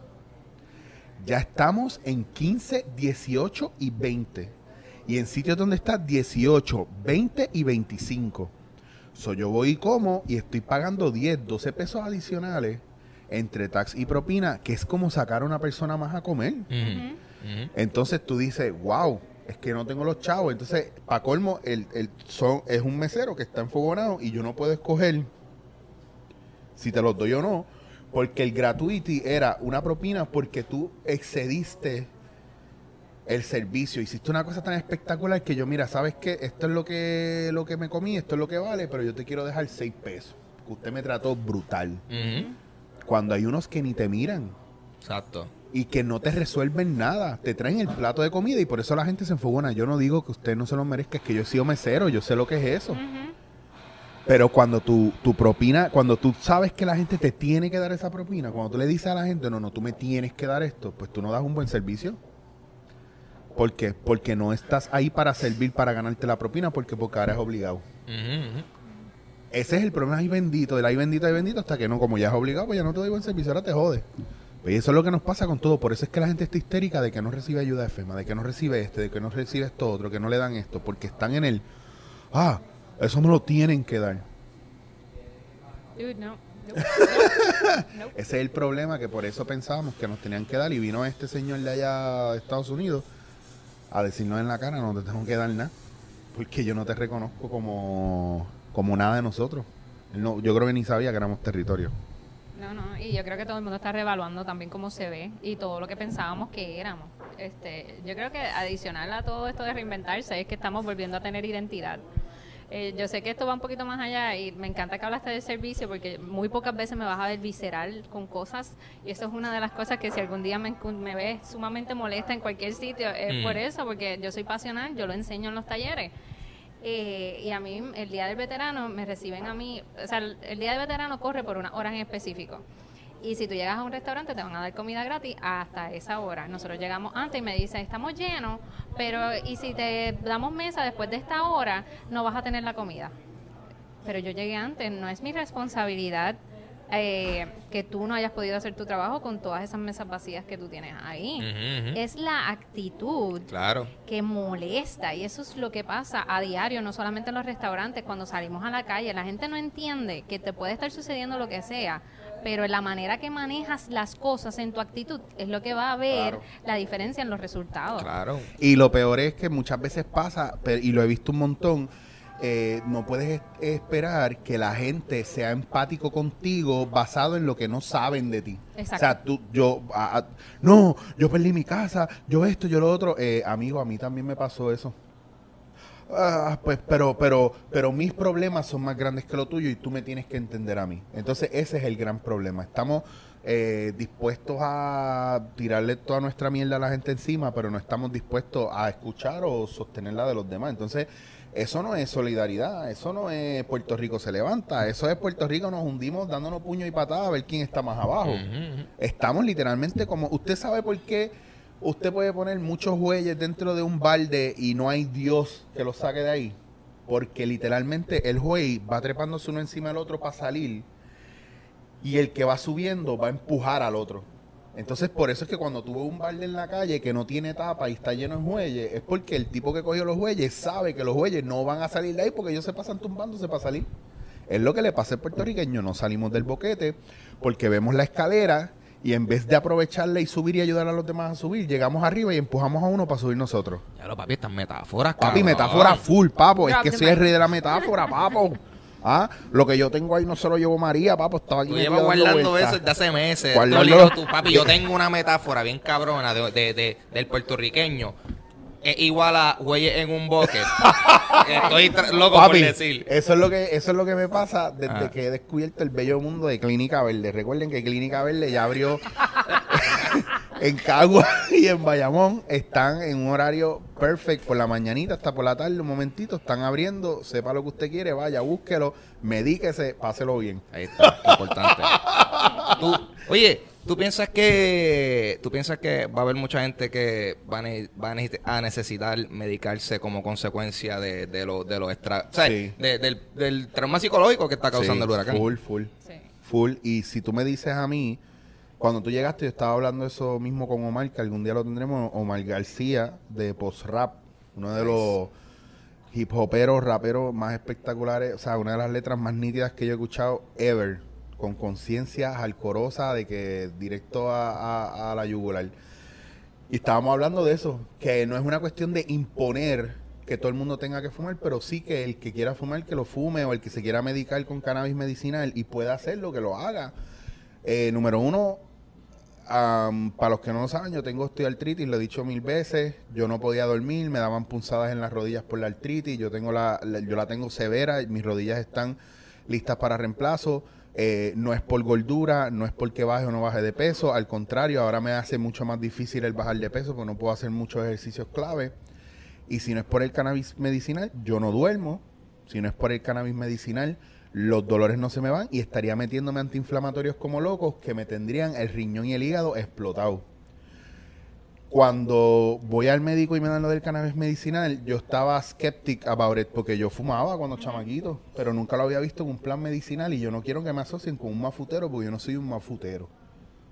Ya estamos en 15, 18 y 20. Y en sitios donde está 18, 20 y 25. So, yo voy y como y estoy pagando 10, 12 pesos adicionales entre tax y propina, que es como sacar a una persona más a comer. Entonces tú dices, wow, es que no tengo los chavos. Entonces, para colmo, el, el son, es un mesero que está enfogonado y yo no puedo escoger si te los doy o no, porque el gratuity era una propina porque tú excediste el servicio. Hiciste una cosa tan espectacular que yo, mira, ¿sabes qué? Esto es lo que, lo que me comí, esto es lo que vale, pero yo te quiero dejar 6 pesos. Que usted me trató brutal. Cuando hay unos que ni te miran Exacto. Y que no te resuelven nada. Te traen el plato de comida y por eso la gente se enfogona. Yo no digo que usted no se lo merezca, es que yo he sido mesero, yo sé lo que es eso. Pero cuando tu, tu propina, cuando tú sabes que la gente te tiene que dar esa propina, cuando tú le dices a la gente, no, no, tú me tienes que dar esto, pues tú no das un buen servicio. ¿Por qué? Porque no estás ahí para servir, para ganarte la propina, porque porque ahora es obligado. Ese es el problema ahí bendito, del ahí bendito, ahí bendito, hasta que no, como ya es obligado, pues ya no te doy buen servicio, ahora te jode. Pues eso es lo que nos pasa con todo. Por eso es que la gente está histérica de que no recibe ayuda de FEMA, de que no recibe este, de que no recibe esto otro, que no le dan esto, porque están en el, ah, eso me lo tienen que dar. Dude, no. Ese es el problema, que por eso pensábamos que nos tenían que dar y vino este señor de allá de Estados Unidos a decirnos en la cara, no te tengo que dar nada, porque yo no te reconozco como, como nada de nosotros. No, yo creo que ni sabía que éramos territorio. No, no, y yo creo que todo el mundo está reevaluando también cómo se ve y todo lo que pensábamos que éramos. Este, yo creo que adicional a todo esto de reinventarse es que estamos volviendo a tener identidad. Eh, yo sé que esto va un poquito más allá y me encanta que hablaste del servicio porque muy pocas veces me vas a ver visceral con cosas y eso es una de las cosas que si algún día me, me ves sumamente molesta en cualquier sitio es Mm. por eso, porque yo soy pasional, yo lo enseño en los talleres. Eh, y a mí, el Día del Veterano, me reciben a mí, o sea, el, el Día del Veterano corre por unas horas en específico. Y si tú llegas a un restaurante, te van a dar comida gratis hasta esa hora. Nosotros llegamos antes y me dicen, estamos llenos, pero y si te damos mesa después de esta hora, no vas a tener la comida. Pero yo llegué antes, no es mi responsabilidad eh, que tú no hayas podido hacer tu trabajo con todas esas mesas vacías que tú tienes ahí. Es la actitud Claro. que molesta y eso es lo que pasa a diario, no solamente en los restaurantes, cuando salimos a la calle, la gente no entiende que te puede estar sucediendo lo que sea, pero la manera que manejas las cosas en tu actitud es lo que va a ver Claro. la diferencia en los resultados. Claro. Y lo peor es que muchas veces pasa, y lo he visto un montón, eh, no puedes es- esperar que la gente sea empático contigo basado en lo que no saben de ti. Exacto. O sea, tú, yo, no, yo perdí mi casa, yo esto, yo lo otro. Eh, amigo, a mí también me pasó eso. Ah, pues, pero, pero, pero mis problemas son más grandes que lo tuyo y tú me tienes que entender a mí. Entonces, ese es el gran problema. Estamos eh, dispuestos a tirarle toda nuestra mierda a la gente encima, pero no estamos dispuestos a escuchar o sostener la de los demás. Entonces, eso no es solidaridad, eso no es Puerto Rico se levanta, eso es Puerto Rico nos hundimos dándonos puño y patada a ver quién está más abajo. Estamos literalmente como, usted sabe por qué usted puede poner muchos bueyes dentro de un balde y no hay Dios que lo saque de ahí. Porque literalmente el buey va trepándose uno encima del otro para salir y el que va subiendo va a empujar al otro. Entonces, por eso es que cuando tú ves un balde en la calle que no tiene tapa y está lleno de bueyes, es porque el tipo que cogió los bueyes sabe que los bueyes no van a salir de ahí porque ellos se pasan tumbándose para salir. Es lo que le pasa al puertorriqueño. No salimos del boquete porque vemos la escalera y en vez de aprovecharla y subir y ayudar a los demás a subir, llegamos arriba y empujamos a uno para subir nosotros. Ya lo papi, estas metáforas, Papi, metáfora full, papo. Es que soy el rey de la metáfora, papo. Ah, lo que yo tengo ahí no se lo llevo María, papo. Estaba aquí llevas dando guardando eso desde hace meses. Guardando- Tú papi, yo tengo una metáfora bien cabrona de, de- de- del puertorriqueño. Es igual a güeyes en un bucket. Estoy loco Papi, por decir. eso es lo que eso es lo que me pasa desde Ah. que he descubierto el bello mundo de Clínica Verde. Recuerden que Clínica Verde ya abrió en Cagua y en Bayamón. Están en un horario perfecto por la mañanita hasta por la tarde, un momentito. Están abriendo, sepa lo que usted quiere, vaya, búsquelo, medíquese, páselo bien. Ahí está, importante. Tú, oye, ¿tú piensas que tú piensas que va a haber mucha gente que va a, ne- va a necesi- a necesitar medicarse como consecuencia de, de lo de los extra, o sea, Sí. de- del, del trauma psicológico que está causando Sí, el huracán? Full, full. Sí. Full. Y si tú me dices a mí, cuando tú llegaste, yo estaba hablando eso mismo con Omar, que algún día lo tendremos, Omar García, de Post Rap, uno de los hip hoperos, raperos más espectaculares, o sea, una de las letras más nítidas que yo he escuchado ever, con conciencia alcorosa de que directo a, a- a la yugular. Y estábamos hablando de eso, que no es una cuestión de imponer que todo el mundo tenga que fumar, pero sí que el que quiera fumar que lo fume o el que se quiera medicar con cannabis medicinal y pueda hacerlo, que lo haga. Eh, número uno, para los que no lo saben, yo tengo osteoartritis, lo he dicho mil veces, yo no podía dormir, me daban punzadas en las rodillas por la artritis, yo tengo la, la- yo la tengo severa, mis rodillas están listas para reemplazo. Eh, no es por gordura, no es porque baje o no baje de peso, al contrario, ahora me hace mucho más difícil el bajar de peso porque no puedo hacer muchos ejercicios clave. Y si no es por el cannabis medicinal, yo no duermo. Si no es por el cannabis medicinal, los dolores no se me van y estaría metiéndome antiinflamatorios como locos que me tendrían el riñón y el hígado explotado. Cuando voy al médico y me dan lo del cannabis medicinal, yo estaba skeptic about it porque yo fumaba cuando chamaquito, pero nunca lo había visto en un plan medicinal y yo no quiero que me asocien con un mafutero porque yo no soy un mafutero.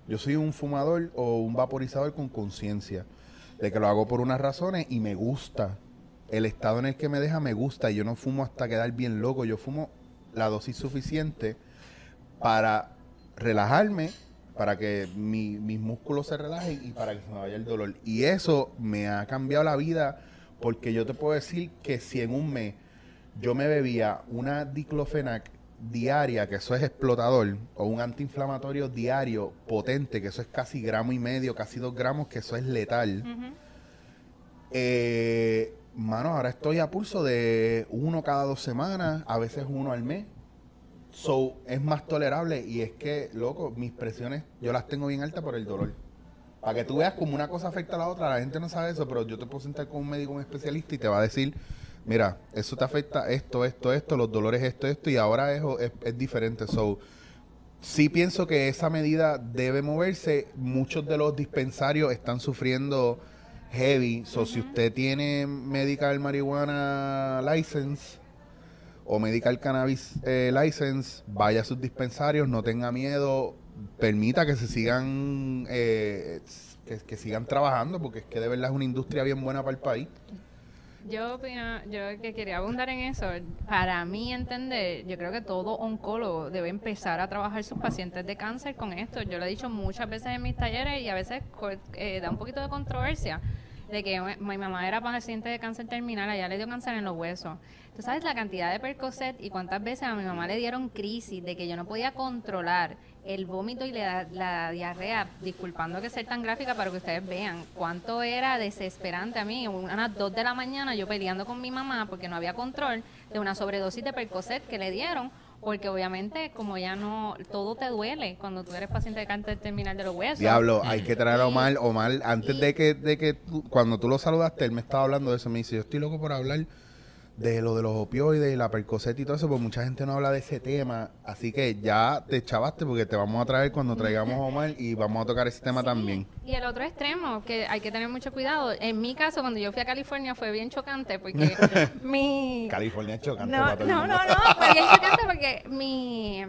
Yo soy un fumador o un vaporizador con conciencia de que lo hago por unas razones y me gusta. El estado en el que me deja me gusta y yo no fumo hasta quedar bien loco, yo fumo la dosis suficiente para relajarme para que mis músculos se relajen y para que se me vaya el dolor. Y eso me ha cambiado la vida porque yo te puedo decir que si en un mes yo me bebía una diclofenac diaria, que eso es explotador, o un antiinflamatorio diario potente, que eso es casi gramo y medio, casi dos gramos, que eso es letal. eh, mano, ahora estoy a pulso de uno cada dos semanas, a veces uno al mes. So, es más tolerable y es que, loco, mis presiones yo las tengo bien altas por el dolor. Para que tú veas cómo una cosa afecta a la otra, la gente no sabe eso, pero yo te puedo sentar con un médico, un especialista y te va a decir, mira, eso te afecta esto, esto, esto, los dolores esto, esto y ahora es, es, es diferente. So, sí pienso que esa medida debe moverse. Muchos de los dispensarios están sufriendo heavy. So, si usted tiene medical marihuana license o medical cannabis eh, license, vaya a sus dispensarios, no tenga miedo, permita que se sigan eh, que, que sigan trabajando, porque es que de verdad es una industria bien buena para el país. Yo opino, yo que quería abundar en eso, para mí entender, yo creo que todo oncólogo debe empezar a trabajar sus pacientes de cáncer con esto. Yo lo he dicho muchas veces en mis talleres y a veces co- eh, da un poquito de controversia de que mi mamá era paciente de cáncer terminal, allá le dio cáncer en los huesos. Tú sabes la cantidad de Percocet y cuántas veces a mi mamá le dieron crisis de que yo no podía controlar el vómito y la, la diarrea, disculpando que ser tan gráfica para que ustedes vean cuánto era desesperante a mí. Unas dos de la mañana yo peleando con mi mamá porque no había control de una sobredosis de Percocet que le dieron. Porque obviamente, como ya no, todo te duele cuando tú eres paciente de cáncer terminal de los huesos. Diablo, hay que traer a Omar. Omar, antes y- de que, de que tú- cuando tú lo saludaste, él me estaba hablando de eso. Me dice, yo estoy loco por hablar de lo de los opioides y la percocet y todo eso, porque mucha gente no habla de ese tema. Así que ya te chavaste porque te vamos a traer cuando traigamos a Omar y vamos a tocar ese tema también. Y el otro extremo, que hay que tener mucho cuidado. En mi caso, cuando yo fui a California, fue bien chocante porque mi... California es chocante No, para todo el no, mundo. no, no, fue bien chocante porque mi,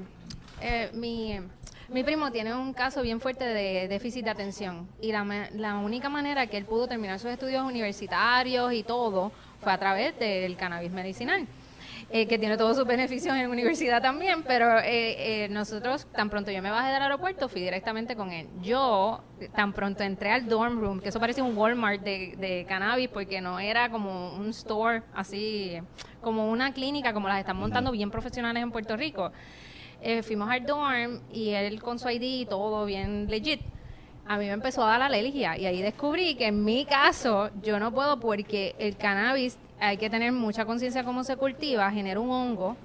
eh, mi, mi primo tiene un caso bien fuerte de déficit de atención y la, la única manera que él pudo terminar sus estudios universitarios y todo fue a través del cannabis medicinal. eh, que tiene todos sus beneficios en la universidad también, pero eh, eh, nosotros, tan pronto yo me bajé del aeropuerto, fui directamente con él. Yo, tan pronto entré al dorm room, que eso parecía un Walmart de, de cannabis, porque no era como un store así, como una clínica, como las están montando bien profesionales en Puerto Rico. Eh, fuimos al dorm y él con su ID y todo bien legit. A mí me empezó a dar la alergia y ahí descubrí que en mi caso yo no puedo porque el cannabis hay que tener mucha conciencia cómo se cultiva, genera un hongo,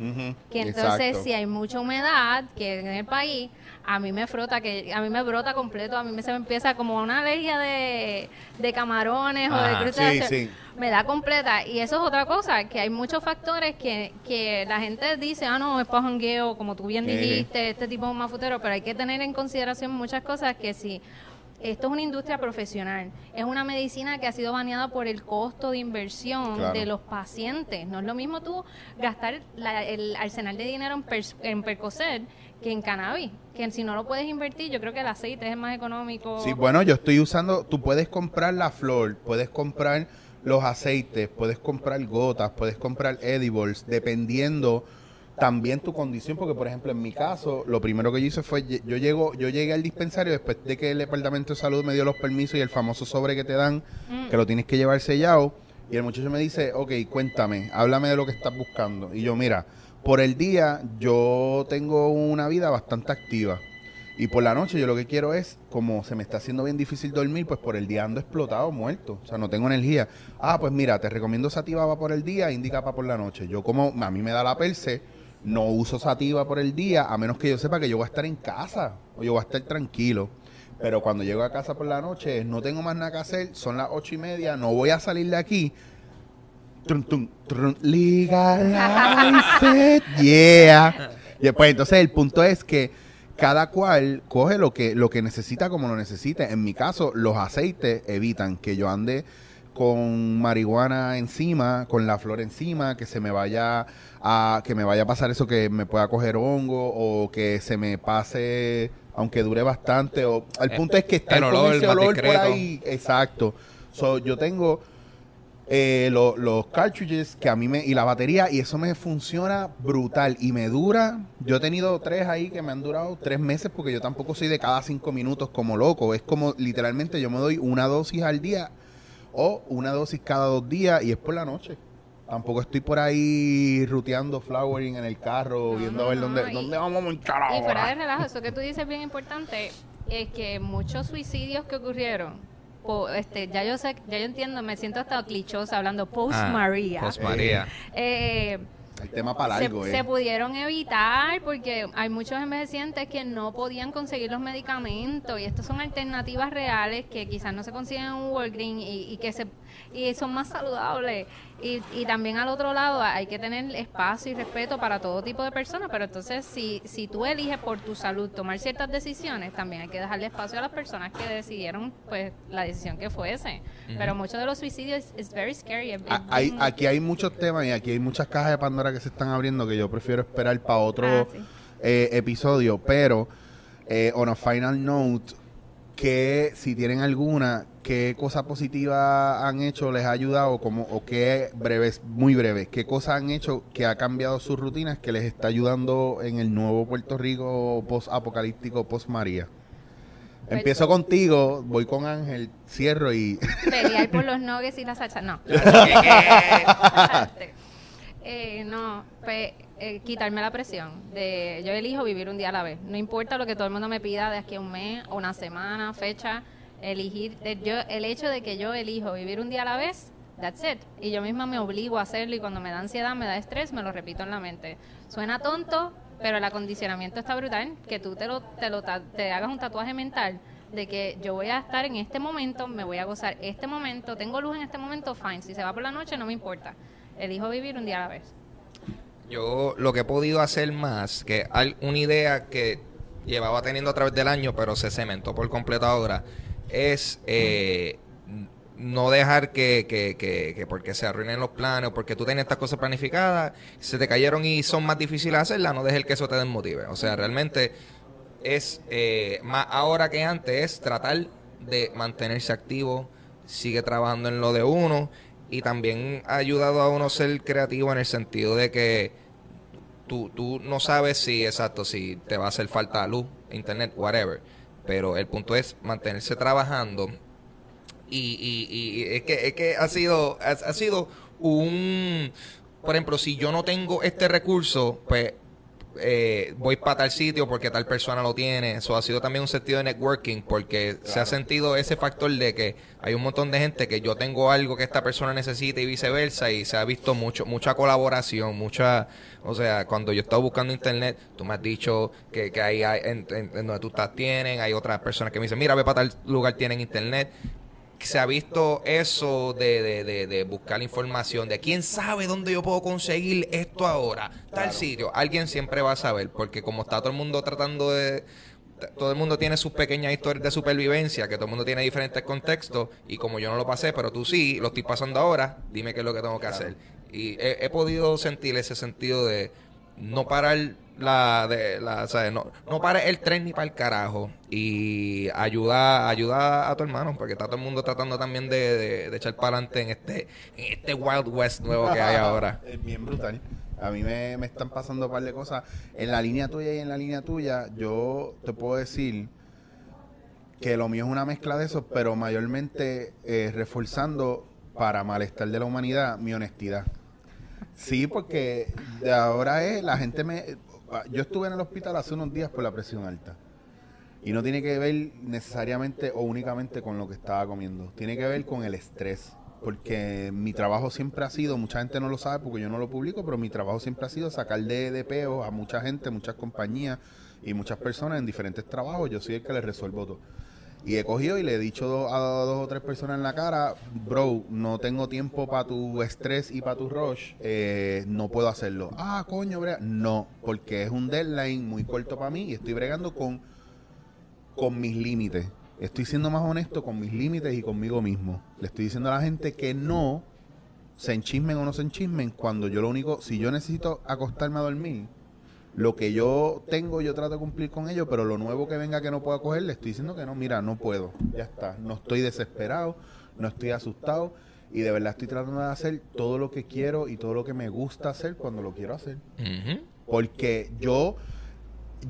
que entonces exacto. si hay mucha humedad que en el país a mí me frota que a mí me brota completo a mí me se me empieza como una alergia de, de camarones o de crustáceos sí, sí. me da completa y eso es otra cosa que hay muchos factores que, que la gente dice ah no es para jangueo como tú bien Sí. dijiste este tipo es un mafutero pero hay que tener en consideración muchas cosas que si esto es una industria profesional, es una medicina que ha sido baneada por el costo de inversión Claro. de los pacientes. No es lo mismo tú gastar la- el arsenal de dinero en, en Percocet que en cannabis, que si no lo puedes invertir, yo creo que el aceite es más económico. Sí, bueno, yo estoy usando, tú puedes comprar la flor, puedes comprar los aceites, puedes comprar gotas, puedes comprar edibles, dependiendo también tu condición, porque por ejemplo en mi caso, lo primero que yo hice fue, yo llego, yo llegué al dispensario después de que el departamento de salud me dio los permisos y el famoso sobre que te dan, Mm. que lo tienes que llevar sellado, y el muchacho me dice, ok, cuéntame, háblame de lo que estás buscando. Y yo, mira, por el día yo tengo una vida bastante activa. Y por la noche yo lo que quiero es, como se me está haciendo bien difícil dormir, pues por el día ando explotado, muerto. O sea, no tengo energía. Ah, pues mira, te recomiendo sativa va por el día, indica para por la noche. Yo como a mí me da la perse, no uso sativa por el día, a menos que yo sepa que yo voy a estar en casa o yo voy a estar tranquilo. Pero cuando llego a casa por la noche, no tengo más nada que hacer, son las ocho y media, no voy a salir de aquí. Trum, tum, trum, legalize it, yeah. Y pues entonces el punto es que cada cual coge lo que, lo que necesita como lo necesite. En mi caso, los aceites evitan que yo ande con marihuana encima, con la flor encima, que se me vaya a, que me vaya a pasar eso, que me pueda coger hongo, o que se me pase, aunque dure bastante, o el Eh, punto es que está el con olor ese más olor por ahí, exacto. So, yo tengo eh, lo- los cartridges que a mí me y la batería y eso me funciona brutal y me dura. Yo he tenido tres ahí que me han durado tres meses porque yo tampoco soy de cada cinco minutos como loco. Es como literalmente yo me doy una dosis al día o una dosis cada dos días y es por la noche tampoco estoy por ahí ruteando flowering en el carro No, viendo no, a ver no, dónde, y- dónde vamos a montar Y fuera de ahora. relajo, eso que tú dices es bien importante, es que muchos suicidios que ocurrieron, po- este, ya yo sé, ya yo entiendo, me siento hasta clichosa hablando post Ah, María. Post María. Eh, el tema para se, largo se eh. pudieron evitar porque hay muchos envejecientes que no podían conseguir los medicamentos y estas son alternativas reales que quizás no se consiguen en un Walgreens y, y que se y son más saludables y, y también al otro lado hay que tener espacio y respeto para todo tipo de personas pero entonces si si tú eliges por tu salud tomar ciertas decisiones también hay que dejarle espacio a las personas que decidieron pues la decisión que fuese pero muchos de los suicidios es very scary es- es A- hay- bien- aquí hay muchos temas y aquí hay muchas cajas de Pandora que se están abriendo que yo prefiero esperar para otro Ah, sí. eh, episodio. Pero, eh, on a final note, que si tienen alguna, qué cosa positiva han hecho, les ha ayudado, como, o qué breves, muy breves, qué cosas han hecho que ha cambiado sus rutinas, que les está ayudando en el nuevo Puerto Rico post-apocalíptico, post-María. Empiezo contigo, voy con Ángel, cierro y... pelear por los nuggets y la salsa. No. Eh, no, pues eh, quitarme la presión. De, yo elijo vivir un día a la vez. No importa lo que todo el mundo me pida de aquí a un mes, o una semana, fecha. Elegir, yo, el hecho de que yo elijo vivir un día a la vez, that's it. Y yo misma me obligo a hacerlo y cuando me da ansiedad, me da estrés, me lo repito en la mente. Suena tonto, pero el acondicionamiento está brutal. Que tú te, lo, te, lo, te hagas un tatuaje mental de que yo voy a estar en este momento, me voy a gozar este momento, tengo luz en este momento, fine. Si se va por la noche, no me importa. Elijo vivir un día a la vez. Yo lo que he podido hacer más, que hay una idea que llevaba teniendo a través del año, pero se cementó por completo ahora, es eh, no dejar que, que, que, que porque se arruinen los planes o porque tú tienes estas cosas planificadas, se te cayeron y son más difíciles de hacerlas, no dejes que eso te desmotive. O sea, realmente es eh, más ahora que antes, es tratar de mantenerse activo, sigue trabajando en lo de uno y también ha ayudado a uno ser creativo en el sentido de que tú, tú no sabes si, exacto, si te va a hacer falta luz, internet, whatever. Pero el punto es mantenerse trabajando. Y, y, y es, que, es que ha sido, ha, ha sido un... Por ejemplo, si yo no tengo este recurso, pues eh, voy para tal sitio porque tal persona lo tiene. Eso ha sido también un sentido de networking porque se ha sentido ese factor de que hay un montón de gente que yo tengo algo que esta persona necesita y viceversa y se ha visto mucho mucha colaboración, mucha, o sea, cuando yo estaba buscando internet, tú me has dicho que, que ahí hay, en, en- en donde tú estás tienen, hay otras personas que me dicen, mira, ve para tal lugar tienen internet se ha visto eso de, de, de, de buscar información, de quién sabe dónde yo puedo conseguir esto ahora, tal sitio. Alguien siempre va a saber, porque como está todo el mundo tratando de... Todo el mundo tiene sus pequeñas historias de supervivencia, que todo el mundo tiene diferentes contextos, y como yo no lo pasé, pero tú sí, lo estoy pasando ahora, dime qué es lo que tengo que hacer. Y he, he podido sentir ese sentido de no parar la de la no, no el tren ni para el carajo y ayuda ayuda a tu hermano porque está todo el mundo tratando también de, de- de echar para adelante en este en este wild west nuevo que hay ahora Es bien brutal. A mí me, me están pasando un par de cosas. En la línea tuya y en la línea tuya, yo te puedo decir que lo mío es una mezcla de eso, pero mayormente eh, reforzando para malestar de la humanidad mi honestidad. Sí, porque de ahora es, la gente me... Yo estuve en el hospital hace unos días por la presión alta. Y no tiene que ver necesariamente o únicamente con lo que estaba comiendo. Tiene que ver con el estrés. Porque mi trabajo siempre ha sido, mucha gente no lo sabe porque yo no lo publico, pero mi trabajo siempre ha sido sacar de, de peo a mucha gente, muchas compañías y muchas personas en diferentes trabajos. Yo soy el que les resuelvo todo. Y he cogido y le he dicho a dos o tres personas en la cara, bro, no tengo tiempo para tu estrés y para tu rush, eh, no puedo hacerlo. Ah, coño, brega. No, porque es un deadline muy corto para mí y estoy bregando con, con mis límites. Estoy siendo más honesto con mis límites y conmigo mismo. Le estoy diciendo a la gente que no se enchismen o no se enchismen cuando yo lo único, si yo necesito acostarme a dormir, lo que yo tengo yo trato de cumplir con ello, pero lo nuevo que venga que no pueda coger, le estoy diciendo que no, mira, no puedo, ya está, no estoy desesperado, no estoy asustado y de verdad estoy tratando de hacer todo lo que quiero y todo lo que me gusta hacer cuando lo quiero hacer. Porque yo,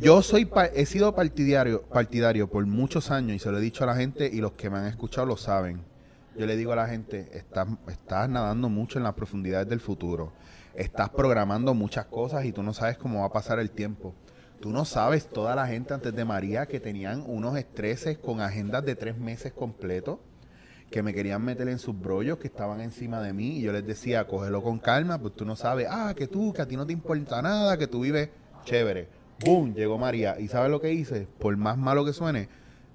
yo soy he sido partidario, partidario por muchos años y se lo he dicho a la gente y los que me han escuchado lo saben. Yo le digo a la gente, estás, estás nadando mucho en las profundidades del futuro. Estás programando muchas cosas y tú no sabes cómo va a pasar el tiempo. Tú no sabes toda la gente antes de María que tenían unos estreses con agendas de tres meses completos que me querían meter en sus brollos, que estaban encima de mí, y yo les decía, cógelo con calma, pues tú no sabes, ah, que tú, que a ti no te importa nada, que tú vives chévere. ¡Bum! Llegó María. ¿Y sabes lo que hice? Por más malo que suene,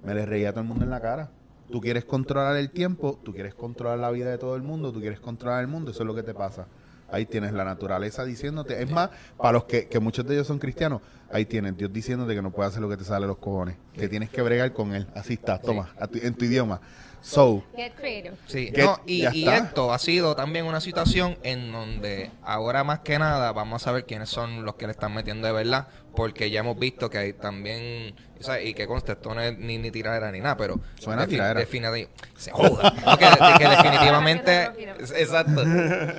me le reía a todo el mundo en la cara. Tú quieres controlar el tiempo, tú quieres controlar la vida de todo el mundo, tú quieres controlar el mundo, eso es lo que te pasa. Ahí tienes la naturaleza diciéndote. Es más, para los que, que muchos de ellos son cristianos, ahí tienes Dios diciéndote que no puedes hacer lo que te sale de los cojones. Que tienes que bregar con él. Así está, toma, a tu- en tu idioma. So, Get creative. Sí, Que no, y, y esto ha sido también una situación en donde ahora más que nada vamos a saber quiénes son los que le están metiendo de verdad, porque ya hemos visto que hay también, o sea, y que conste, esto no es ni, ni tiradera ni nada, pero Suena a tiradera. se joda, No, que, que definitivamente, exacto,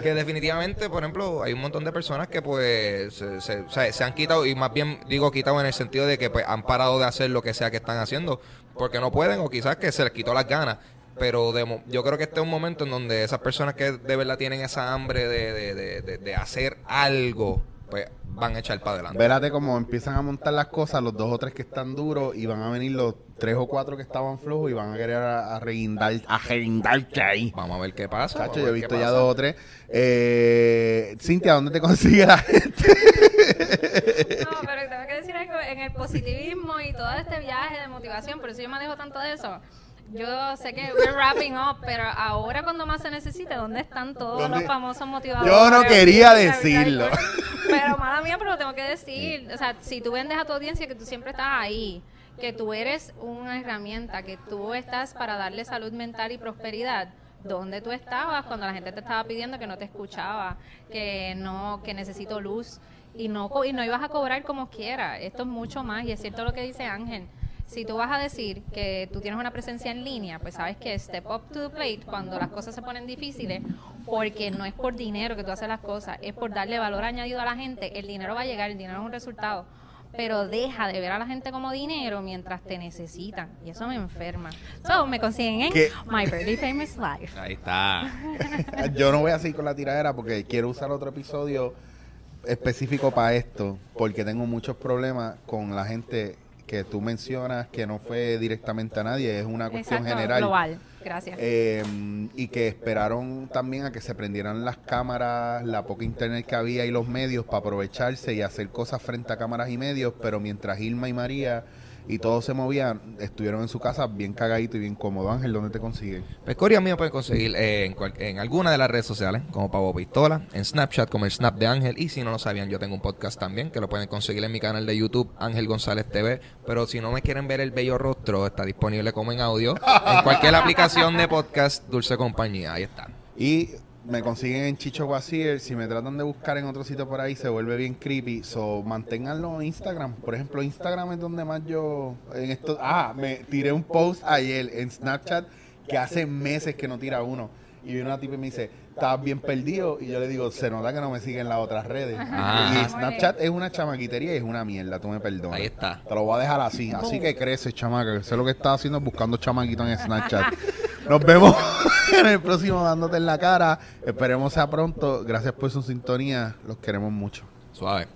que definitivamente, por ejemplo, hay un montón de personas que pues se, se- o sea, se han quitado, y más bien digo quitado en el sentido de que pues han parado de hacer lo que sea que están haciendo, porque no pueden o quizás que se les quitó las ganas. Pero de mo- yo creo que este es un momento en donde esas personas que de verdad tienen esa hambre de, de, de, de- de hacer algo, pues van a echar para adelante. Vérate cómo empiezan a montar las cosas, los dos o tres que están duros, y van a venir los tres o cuatro que estaban flojos y van a querer a, a reguindar, a reguindarte ahí. Vamos a ver qué pasa. Chacho, yo he visto ya dos o tres. Eh, Cintia, ¿dónde te consigue la gente? No, pero tengo que decir algo en el positivismo y todo este viaje de motivación, por eso yo me alejo tanto de eso. Yo sé que we're wrapping up, pero ahora cuando más se necesita, ¿dónde están todos ¿Dónde? los famosos motivadores? Yo no quería decirlo. Pero mala mía, pero lo tengo que decir. O sea, si tú vendes a tu audiencia que tú siempre estás ahí, que tú eres una herramienta, que tú estás para darle salud mental y prosperidad. ¿Dónde tú estabas cuando la gente te estaba pidiendo que no te escuchaba, que no, que necesito luz y no y no ibas a cobrar como quiera? Esto es mucho más y es cierto lo que dice Ángel. Si tú vas a decir que tú tienes una presencia en línea, pues sabes que step up to the plate cuando las cosas se ponen difíciles, porque no es por dinero que tú haces las cosas, es por darle valor añadido a la gente. El dinero va a llegar, el dinero es un resultado, pero deja de ver a la gente como dinero mientras te necesitan y eso me enferma. So, me consiguen en ¿Qué? My Pretty Famous Life. Ahí está. Yo no voy a seguir con la tiradera porque quiero usar otro episodio específico para esto, porque tengo muchos problemas con la gente que tú mencionas que no fue directamente a nadie, es una cuestión Exacto, general. global. Gracias. Eh, y que esperaron también a que se prendieran las cámaras, la poca internet que había y los medios para aprovecharse y hacer cosas frente a cámaras y medios, pero mientras Ilma y María y todos se movían, estuvieron en su casa bien cagadito y bien cómodo. Ángel, ¿dónde te consiguen? Pues Cory a mí me pueden conseguir eh, en, cual- en alguna de las redes sociales, como Pavo Pistola, en Snapchat como el Snap de Ángel, y si no lo sabían, yo tengo un podcast también, que lo pueden conseguir en mi canal de YouTube, Ángel González TV, pero si no me quieren ver el bello rostro, está disponible como en audio, en cualquier aplicación de podcast, Dulce Compañía, ahí está. Y me consiguen en Chicho Guasier. Si me tratan de buscar en otro sitio por ahí, se vuelve bien creepy. So, manténganlo en Instagram. Por ejemplo, Instagram es donde más yo. En esto, ah, me tiré un post ayer en Snapchat que hace meses que no tira uno. Y viene una tipa y me dice, estás bien perdido. Y yo le digo, se nota que no me siguen las otras redes. Ajá. Y Snapchat es una chamaquitería y es una mierda, tú me perdonas. Ahí está. Te lo voy a dejar así. Así que crece, chamaca. Que sé lo que estás haciendo es buscando chamaquitos en Snapchat. Nos vemos en el próximo Dándote en la Cara. Esperemos sea pronto. Gracias por su sintonía. Los queremos mucho. Suave.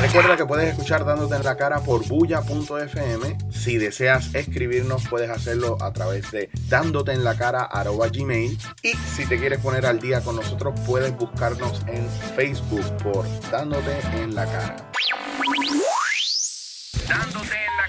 Recuerda que puedes escuchar Dándote en la cara por bulla.fm. Si deseas escribirnos, puedes hacerlo a través de dándote en la cara gmail. Y si te quieres poner al día con nosotros, puedes buscarnos en Facebook por Dándote en la cara. dándote en